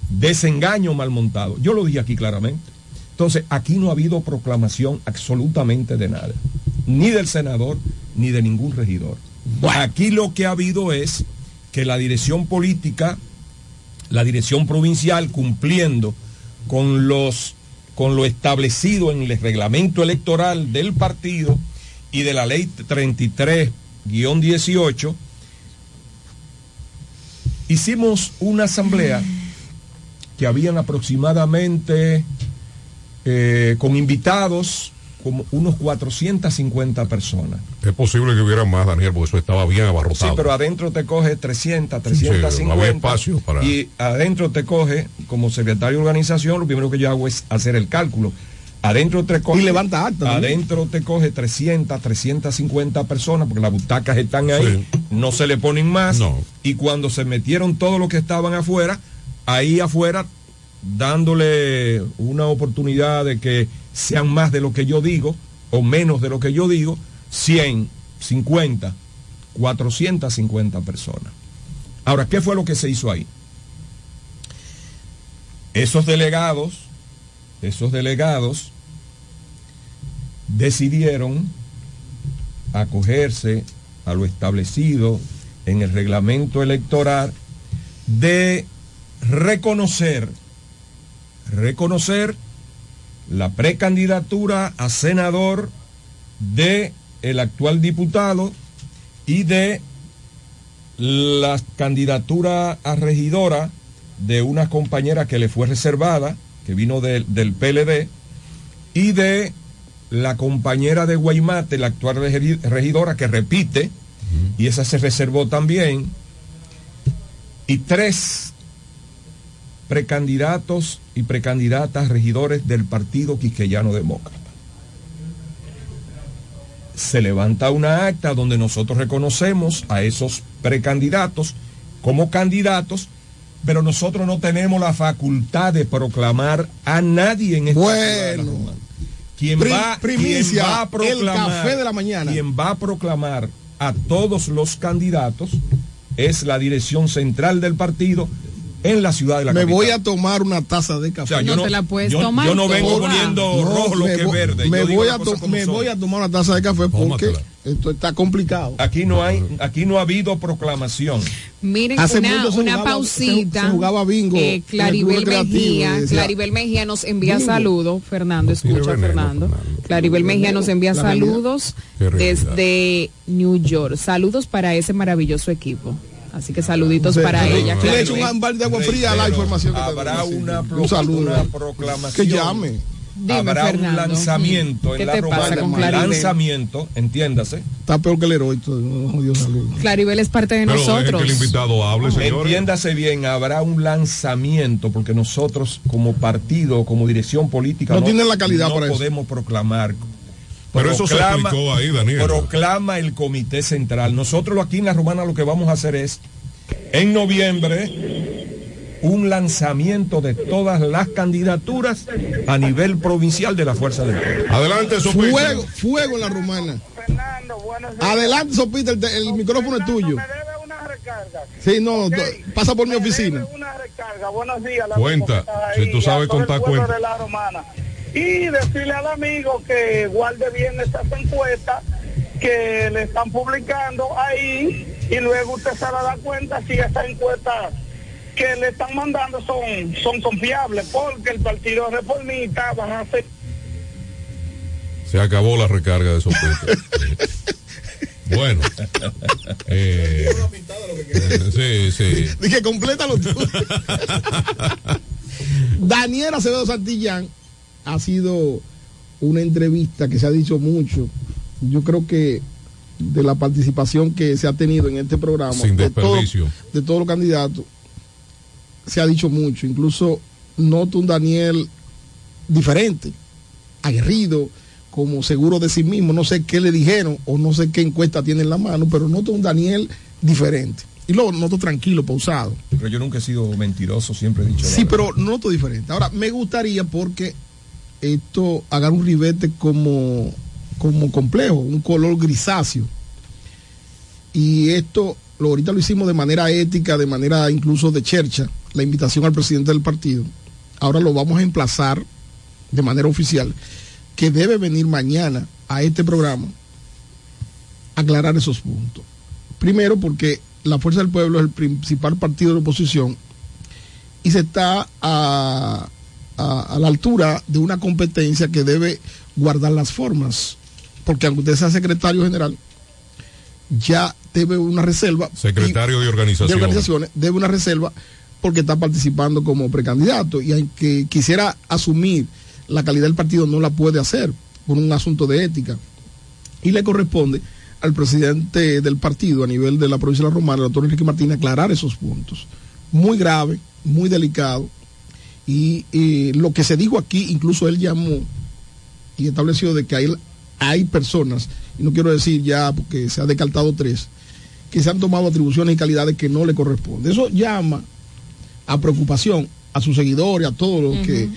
de ese engaño mal montado. Yo lo dije aquí claramente. Entonces, aquí no ha habido proclamación absolutamente de nada, ni del senador, ni de ningún regidor. Aquí lo que ha habido es que la dirección política, la dirección provincial, cumpliendo con los con lo establecido en el reglamento electoral del partido y de la ley 33-18, hicimos una asamblea que habían aproximadamente eh, con invitados como unos 450 personas. Es posible que hubiera más, Daniel, porque eso estaba bien Sí, abarrotado. pero adentro te coge 300, Sí, no 350. había espacio para- Y adentro te coge, como secretario de organización, lo primero que yo hago es hacer el cálculo. Adentro te coge. Y levanta también. Adentro te coge 300, 350 personas, porque las butacas están ahí, no se le ponen más. Y cuando se metieron todos los que estaban afuera, ahí afuera, dándole una oportunidad de que sean más de lo que yo digo, o menos de lo que yo digo, 100, 50, 450 personas. Ahora, ¿qué fue lo que se hizo ahí? Esos delegados, esos delegados decidieron acogerse a lo establecido en el reglamento electoral de reconocer, reconocer la precandidatura a senador de el actual diputado y de la candidatura a regidora de una compañera que le fue reservada, que vino del- del PLD, y de la compañera de Guaymate, la actual regi- regidora, que repite, y esa se reservó también, y tres precandidatos y precandidatas regidores del Partido Quisqueyano Demócrata. Se levanta una acta donde nosotros reconocemos a esos precandidatos como candidatos, pero nosotros no tenemos la facultad de proclamar a nadie en esta. Quien Pri- va, primicia, quien va a el proclamar, café de la mañana. Quien va a proclamar a todos los candidatos es la dirección central del partido en la ciudad de la Me capital. voy a tomar una taza de café. O sea, yo No no- te la puedes yo- tomar yo no vengo toda. poniendo rojo lo que voy- verde. Me, Yo voy, a me voy tomar una taza de café porque esto está complicado. Aquí no hay, aquí no ha habido proclamación. Miren, Hace una, mucho se una jugaba- pausita. se- se jugaba bingo Eh, Claribel Mejía, decía, Claribel Mejía nos envía bingo. saludos. Fernando, escucha, veneno, Fernando. Claribel Mejía nos envía saludos desde New York. Saludos para ese maravilloso equipo. Así que saluditos Sí, para sí, ella. sí. Le echo un balde de agua fría a la información que te habrá sí, una, pro- Un saludo. una proclamación. Que llame. Dime, habrá Fernando. un lanzamiento ¿Qué en la te pasa romana. con Un Claribel? lanzamiento, entiéndase. Está peor que el. No, salud. Claribel es parte de Pero nosotros. que el invitado hable, señores. Entiéndase bien, habrá un lanzamiento porque nosotros como partido, como dirección política, No tienen la calidad no para eso. podemos proclamar. Pero eso se explicó ahí, Daniel. Proclama el comité central. Nosotros aquí en la Romana lo que vamos a hacer es, en noviembre, un lanzamiento de todas las candidaturas a nivel provincial de la Fuerza del Pueblo. Adelante, Fuego, fuego en la romana. Adelante, Sopita, el, el micrófono es tuyo. Sí, no, pasa por mi oficina. Carga, buenos días. la Cuenta, si tú sabes contar, cuenta. Y decirle al amigo que guarde bien esas encuestas que le están publicando ahí y luego usted se va a dar cuenta si esas encuestas que le están mandando son, son confiables porque el partido reformista van a hacer Se acabó la recarga de Sopita. bueno. eh, sí, sí. Dije, complétalo tú. Daniel Acevedo Santillán ha sido una entrevista que se ha dicho mucho. Yo creo que de la participación que se ha tenido en este programa, Sin de, todo- desperdicio. de todos los candidatos, se ha dicho mucho. Incluso noto un Daniel diferente, aguerrido, como seguro de sí mismo. No sé qué le dijeron o no sé qué encuesta tiene en la mano, pero noto un Daniel diferente. Y luego noto tranquilo, pausado. Pero yo nunca he sido mentiroso, siempre he dicho. Sí, pero noto diferente. Ahora, me gustaría porque esto haga un ribete como, como complejo, un color grisáceo. Y esto, lo, ahorita lo hicimos de manera ética, de manera incluso de chercha, la invitación al presidente del partido. Ahora lo vamos a emplazar de manera oficial, que debe venir mañana a este programa aclarar esos puntos. Primero porque la Fuerza del Pueblo es el principal partido de oposición y se está a, a- a la altura de una competencia que debe guardar las formas. Porque aunque usted sea secretario general, ya debe una reserva. Secretario de de organización. organizaciones, debe una reserva porque está participando como precandidato y aunque quisiera asumir la calidad del partido no la puede hacer por un asunto de ética y le corresponde al presidente del partido a nivel de la provincia de la Romana, el doctor Enrique Martínez, aclarar esos puntos. Muy grave, muy delicado y, y lo que se dijo aquí, incluso él llamó y estableció de que hay, hay personas, y no quiero decir ya porque se ha descartado tres, que se han tomado atribuciones y calidades que no le corresponden. Eso llama a preocupación a sus seguidores, a todos los que,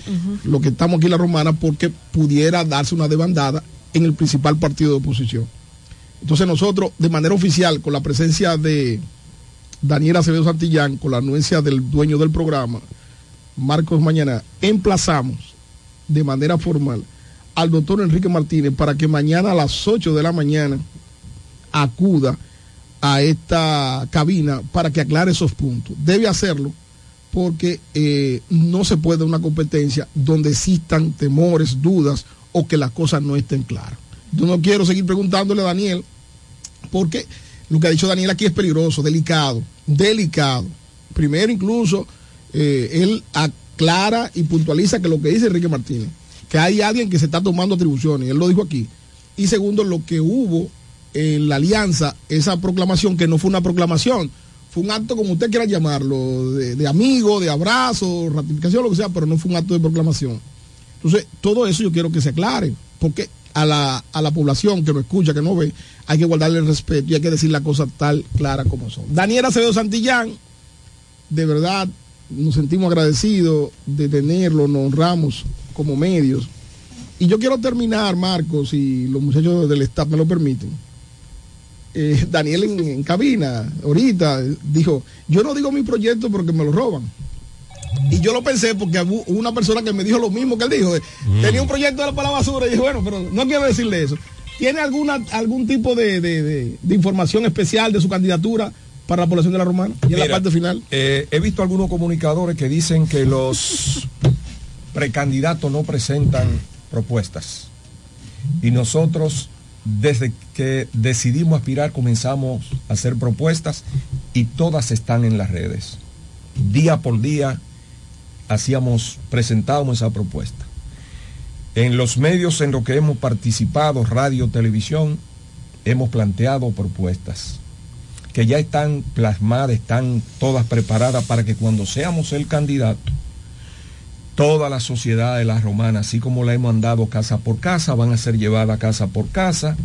los que estamos aquí en la Romana, porque pudiera darse una demandada en el principal partido de oposición. Entonces nosotros, de manera oficial, con la presencia de Daniel Acevedo Santillán, con la anuencia del dueño del programa, Marcos Mañana, emplazamos de manera formal al doctor Enrique Martínez para que mañana a las 8 de la mañana acuda a esta cabina para que aclare esos puntos. Debe hacerlo porque eh, no se puede una competencia donde existan temores, dudas o que las cosas no estén claras. Yo no quiero seguir preguntándole a Daniel porque lo que ha dicho Daniel aquí es peligroso, delicado, delicado. Primero incluso eh, él aclara y puntualiza que lo que dice Enrique Martínez, que hay alguien que se está tomando atribuciones, él lo dijo aquí. Y segundo, lo que hubo en la alianza, esa proclamación que no fue una proclamación, fue un acto como usted quiera llamarlo, de, amigo, de abrazo, ratificación, lo que sea, pero no fue un acto de proclamación. Entonces, todo eso yo quiero que se aclare, porque a la, a la población que no escucha, que no ve, hay que guardarle el respeto y hay que decir las cosas tal clara como son. Daniel Acevedo Santillán, de verdad nos sentimos agradecidos de tenerlo, nos honramos como medios. Y yo quiero terminar, Marcos, y los muchachos del staff me lo permiten. Eh, Daniel en, en cabina, ahorita, dijo, yo no digo mi proyecto porque me lo roban. Y yo lo pensé porque hubo una persona que me dijo lo mismo que él dijo. eh, Tenía un proyecto de la para la basura y dije, bueno, pero no quiero decirle eso. ¿Tiene alguna, algún tipo de, de- de- de información especial de su candidatura para la población de la Romana? Y en la parte final. eh, he visto algunos comunicadores que dicen que los precandidatos no presentan propuestas. Y nosotros, desde que decidimos aspirar, comenzamos a hacer propuestas y todas están en las redes. Día por día hacíamos, presentábamos esa propuesta. En los medios en los que hemos participado, radio, televisión, hemos planteado propuestas que ya están plasmadas, están todas preparadas para que cuando seamos el candidato, toda la sociedad de la romana, así como la hemos andado casa por casa, van a ser llevadas casa por casa.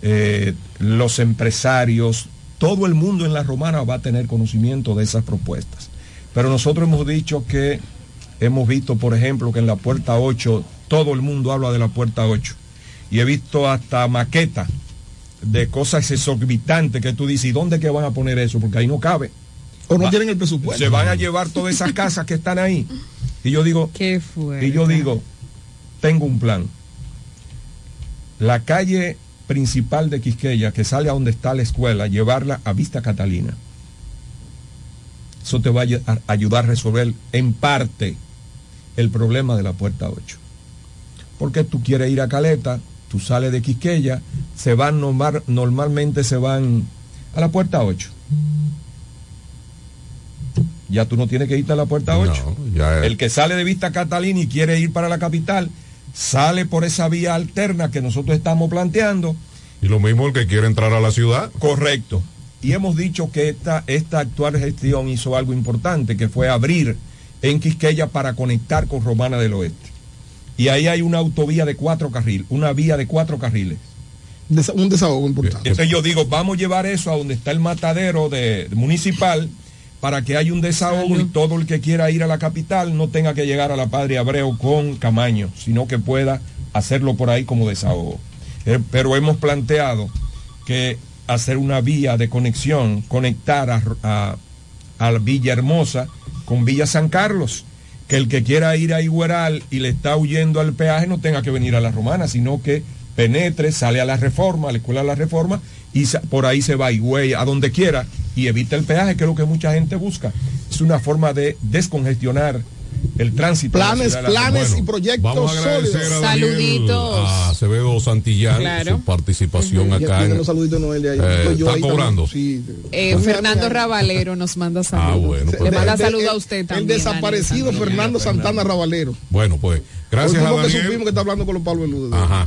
Eh, los empresarios, todo el mundo en la romana va a tener conocimiento de esas propuestas. Pero nosotros hemos dicho que hemos visto, por ejemplo, que en la puerta 8, todo el mundo habla de la puerta 8. Y he visto hasta maqueta de cosas exorbitantes que tú dices, ¿y dónde que van a poner eso? Porque ahí no cabe. O no Va- tienen el presupuesto. Se van a llevar todas esas casas que están ahí. Y yo digo, Qué fue. y yo digo, tengo un plan. La calle principal de Quisqueya, que sale a donde está la escuela, llevarla a Vista Catalina. Eso te va a ayudar a resolver en parte el problema de la puerta 8. Porque tú quieres ir a Caleta, tú sales de Quisqueya, se van normal- normalmente se van a la puerta 8. Ya tú no tienes que irte a la puerta 8. ya es- El que sale de Vista Catalina y quiere ir para la capital, sale por esa vía alterna que nosotros estamos planteando. Y lo mismo el que quiere entrar a la ciudad. Correcto. Y hemos dicho que esta, esta actual gestión hizo algo importante, que fue abrir en Quisqueya para conectar con Romana del Oeste. Y ahí hay una autovía de cuatro carriles, una vía de cuatro carriles. Desa- un desahogo importante. Entonces yo digo, vamos a llevar eso a donde está el matadero de, municipal para que haya un desahogo y todo el que quiera ir a la capital no tenga que llegar a la Padre Abreu con Camaño, sino que pueda hacerlo por ahí como desahogo. Eh, pero hemos planteado que hacer una vía de conexión, conectar a, a, a Villahermosa con Villa San Carlos, que el que quiera ir a Igueral y le está huyendo al peaje no tenga que venir a la Romana, sino que penetre, sale a la Reforma, a la Escuela de la Reforma, y por ahí se va a Higüey, a donde quiera, y evita el peaje, que es lo que mucha gente busca. Es una forma de descongestionar el tránsito. de la Planes, ciudad de la planes Romana. y proyectos Vamos a sólidos. a Daniel, a Acevedo Santillán Claro. su participación acá. en- los saluditos de Noel de ahí. Eh, yo ¿está cobrando? Sí. Eh, Fernando Ravalero nos manda saludos. Ah, bueno, Le pues- manda El- saludos a usted también. El desaparecido Daniel. Fernando Santana Ravalero. Bueno, pues gracias a que Daniel. supimos que está hablando con los Pablo Veludo. Ajá.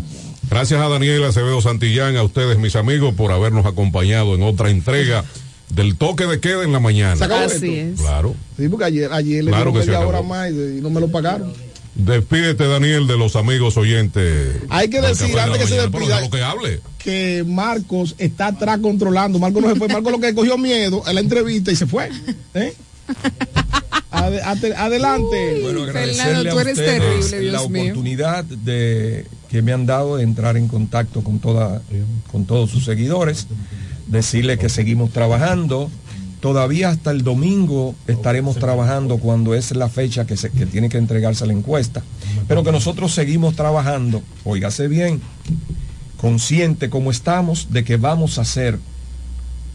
Gracias a Daniel Acevedo Santillán, a ustedes, mis amigos, por habernos acompañado en otra entrega del toque de queda en la mañana. ¿Se acabó Así es. Claro. Sí, porque ayer, ayer le Claro que se acabó. hora más y, y no me lo pagaron. Despídete, Daniel, de los amigos oyentes. Hay que decir, de antes que se Mañana, despida- déjalo que hable. que Marcos está atrás controlando. Marcos no se fue. Marcos lo que cogió miedo en la entrevista y se fue. ¿Eh? Adelante. Bueno, Fernando, agradecerle tú eres terrible, Dios la mío. oportunidad de que me han dado de entrar en contacto con toda con todos sus seguidores, decirle que seguimos trabajando. Todavía hasta el domingo estaremos trabajando cuando es la fecha que, se, que tiene que entregarse la encuesta, pero que nosotros seguimos trabajando, óigase bien, consciente como estamos de que vamos a ser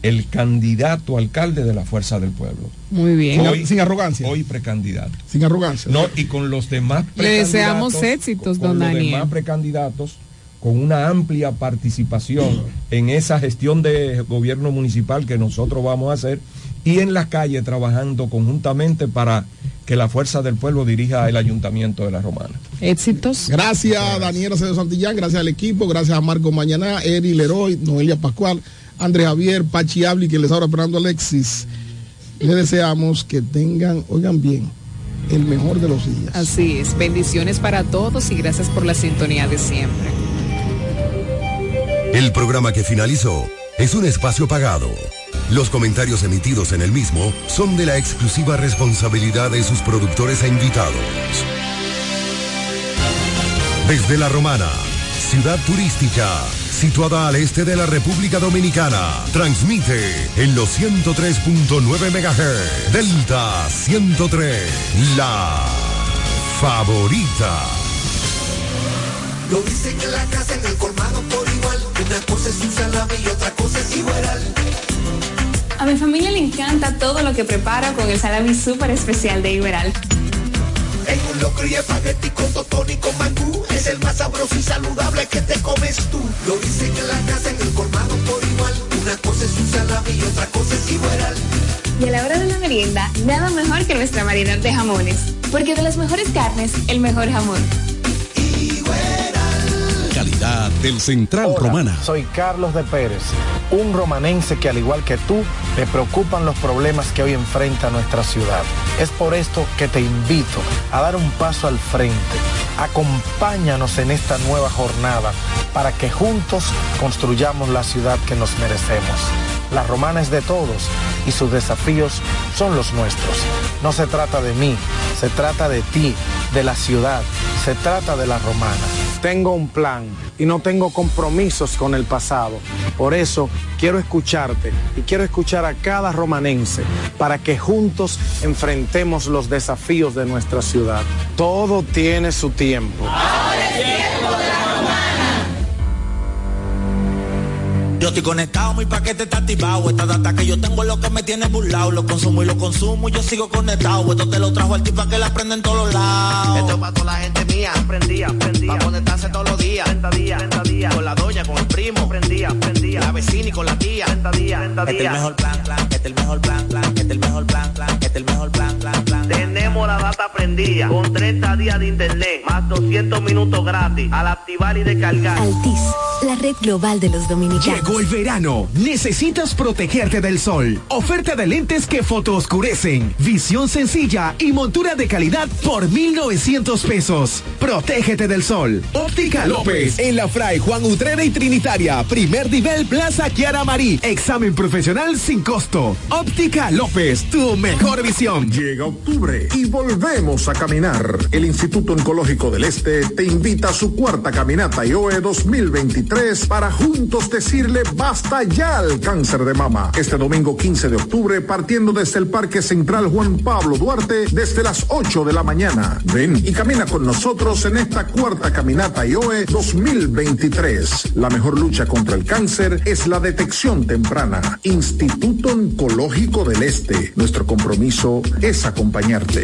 el candidato alcalde de la Fuerza del Pueblo. Muy bien. Hoy- sin arrogancia. Hoy precandidato. Sin arrogancia. No, y con los demás Le deseamos precandidatos, éxitos, con don los Daniel. demás precandidatos con una amplia participación en esa gestión de gobierno municipal que nosotros vamos a hacer y en la calle trabajando conjuntamente para que la fuerza del pueblo dirija el ayuntamiento de la Romana. Éxitos. Gracias a Daniela Acevedo Santillán, gracias al equipo, gracias a Marco Mañana, Eri Leroy, Noelia Pascual, Andrés Javier, Pachi Abli, que les ahora Fernando Alexis. Les deseamos que tengan, oigan bien, el mejor de los días. Así es. Bendiciones para todos y gracias por la sintonía de siempre. El programa que finalizó es un espacio pagado. Los comentarios emitidos en el mismo son de la exclusiva responsabilidad de sus productores e invitados. Desde La Romana, ciudad turística, situada al este de la República Dominicana, transmite en los 103.9 MHz, Delta 103, la favorita. Una cosa es un salami y otra cosa es igual. A mi familia le encanta todo lo que preparo con el salami súper especial de Iberal. En un locro y espagueti con totón y con mangú. Es el más sabroso y saludable que te comes tú. Lo dicen en la casa, en el colmado por igual. Una cosa es un salami y otra cosa es igual. Y a la hora de la merienda, nada mejor que nuestra variedad de jamones. Porque de las mejores carnes, el mejor jamón. Del Central Hola, Romana. Soy Carlos de Pérez, un romanense que al igual que tú, le preocupan los problemas que hoy enfrenta nuestra ciudad. Es por esto que te invito a dar un paso al frente. Acompáñanos en esta nueva jornada para que juntos construyamos la ciudad que nos merecemos. La romana es de todos y sus desafíos son los nuestros. No se trata de mí, se trata de ti, de la ciudad, se trata de la romana. Tengo un plan y no tengo compromisos con el pasado. Por eso quiero escucharte y quiero escuchar a cada romanense para que juntos enfrentemos los desafíos de nuestra ciudad. Todo tiene su tiempo. Yo estoy conectado, mi paquete está activado. Esta data que yo tengo es lo que me tiene burlado. Lo consumo y lo consumo y yo sigo conectado. Esto te lo trajo al tipo que la prende en todos lados. Esto es para toda la gente mía. Prendía, prendía. Pa' conectarse todos los días. 30 días, 30 días. Con la doña, con el primo. Prendía, prendía. La vecina y con la tía. 30 días, 30 días. Este es el mejor plan, plan. Este es el mejor plan, plan. Este es el mejor plan, plan. Este es el mejor la data prendida. Con 30 días de internet. Más 200 minutos gratis. Al activar y descargar. Altis, la red global de los dominicanos. Llegó el verano. Necesitas protegerte del sol. Oferta de lentes que fotooscurecen. Visión sencilla y montura de calidad por 1,900 pesos. Protégete del sol. Óptica López. En la Fray Juan Utrera y Trinitaria. Primer nivel Plaza Kiara Marí. Examen profesional sin costo. Óptica López. Tu mejor visión. Llega octubre y volvemos a caminar. El Instituto Oncológico del Este te invita a su cuarta caminata IOE 2023 para juntos decirle basta ya al cáncer de mama. Este domingo 15 de octubre, partiendo desde el Parque Central Juan Pablo Duarte, desde las 8 de la mañana. Ven y camina con nosotros en esta cuarta caminata IOE 2023. La mejor lucha contra el cáncer es la detección temprana. Instituto Oncológico del Este. Nuestro compromiso es acompañarte.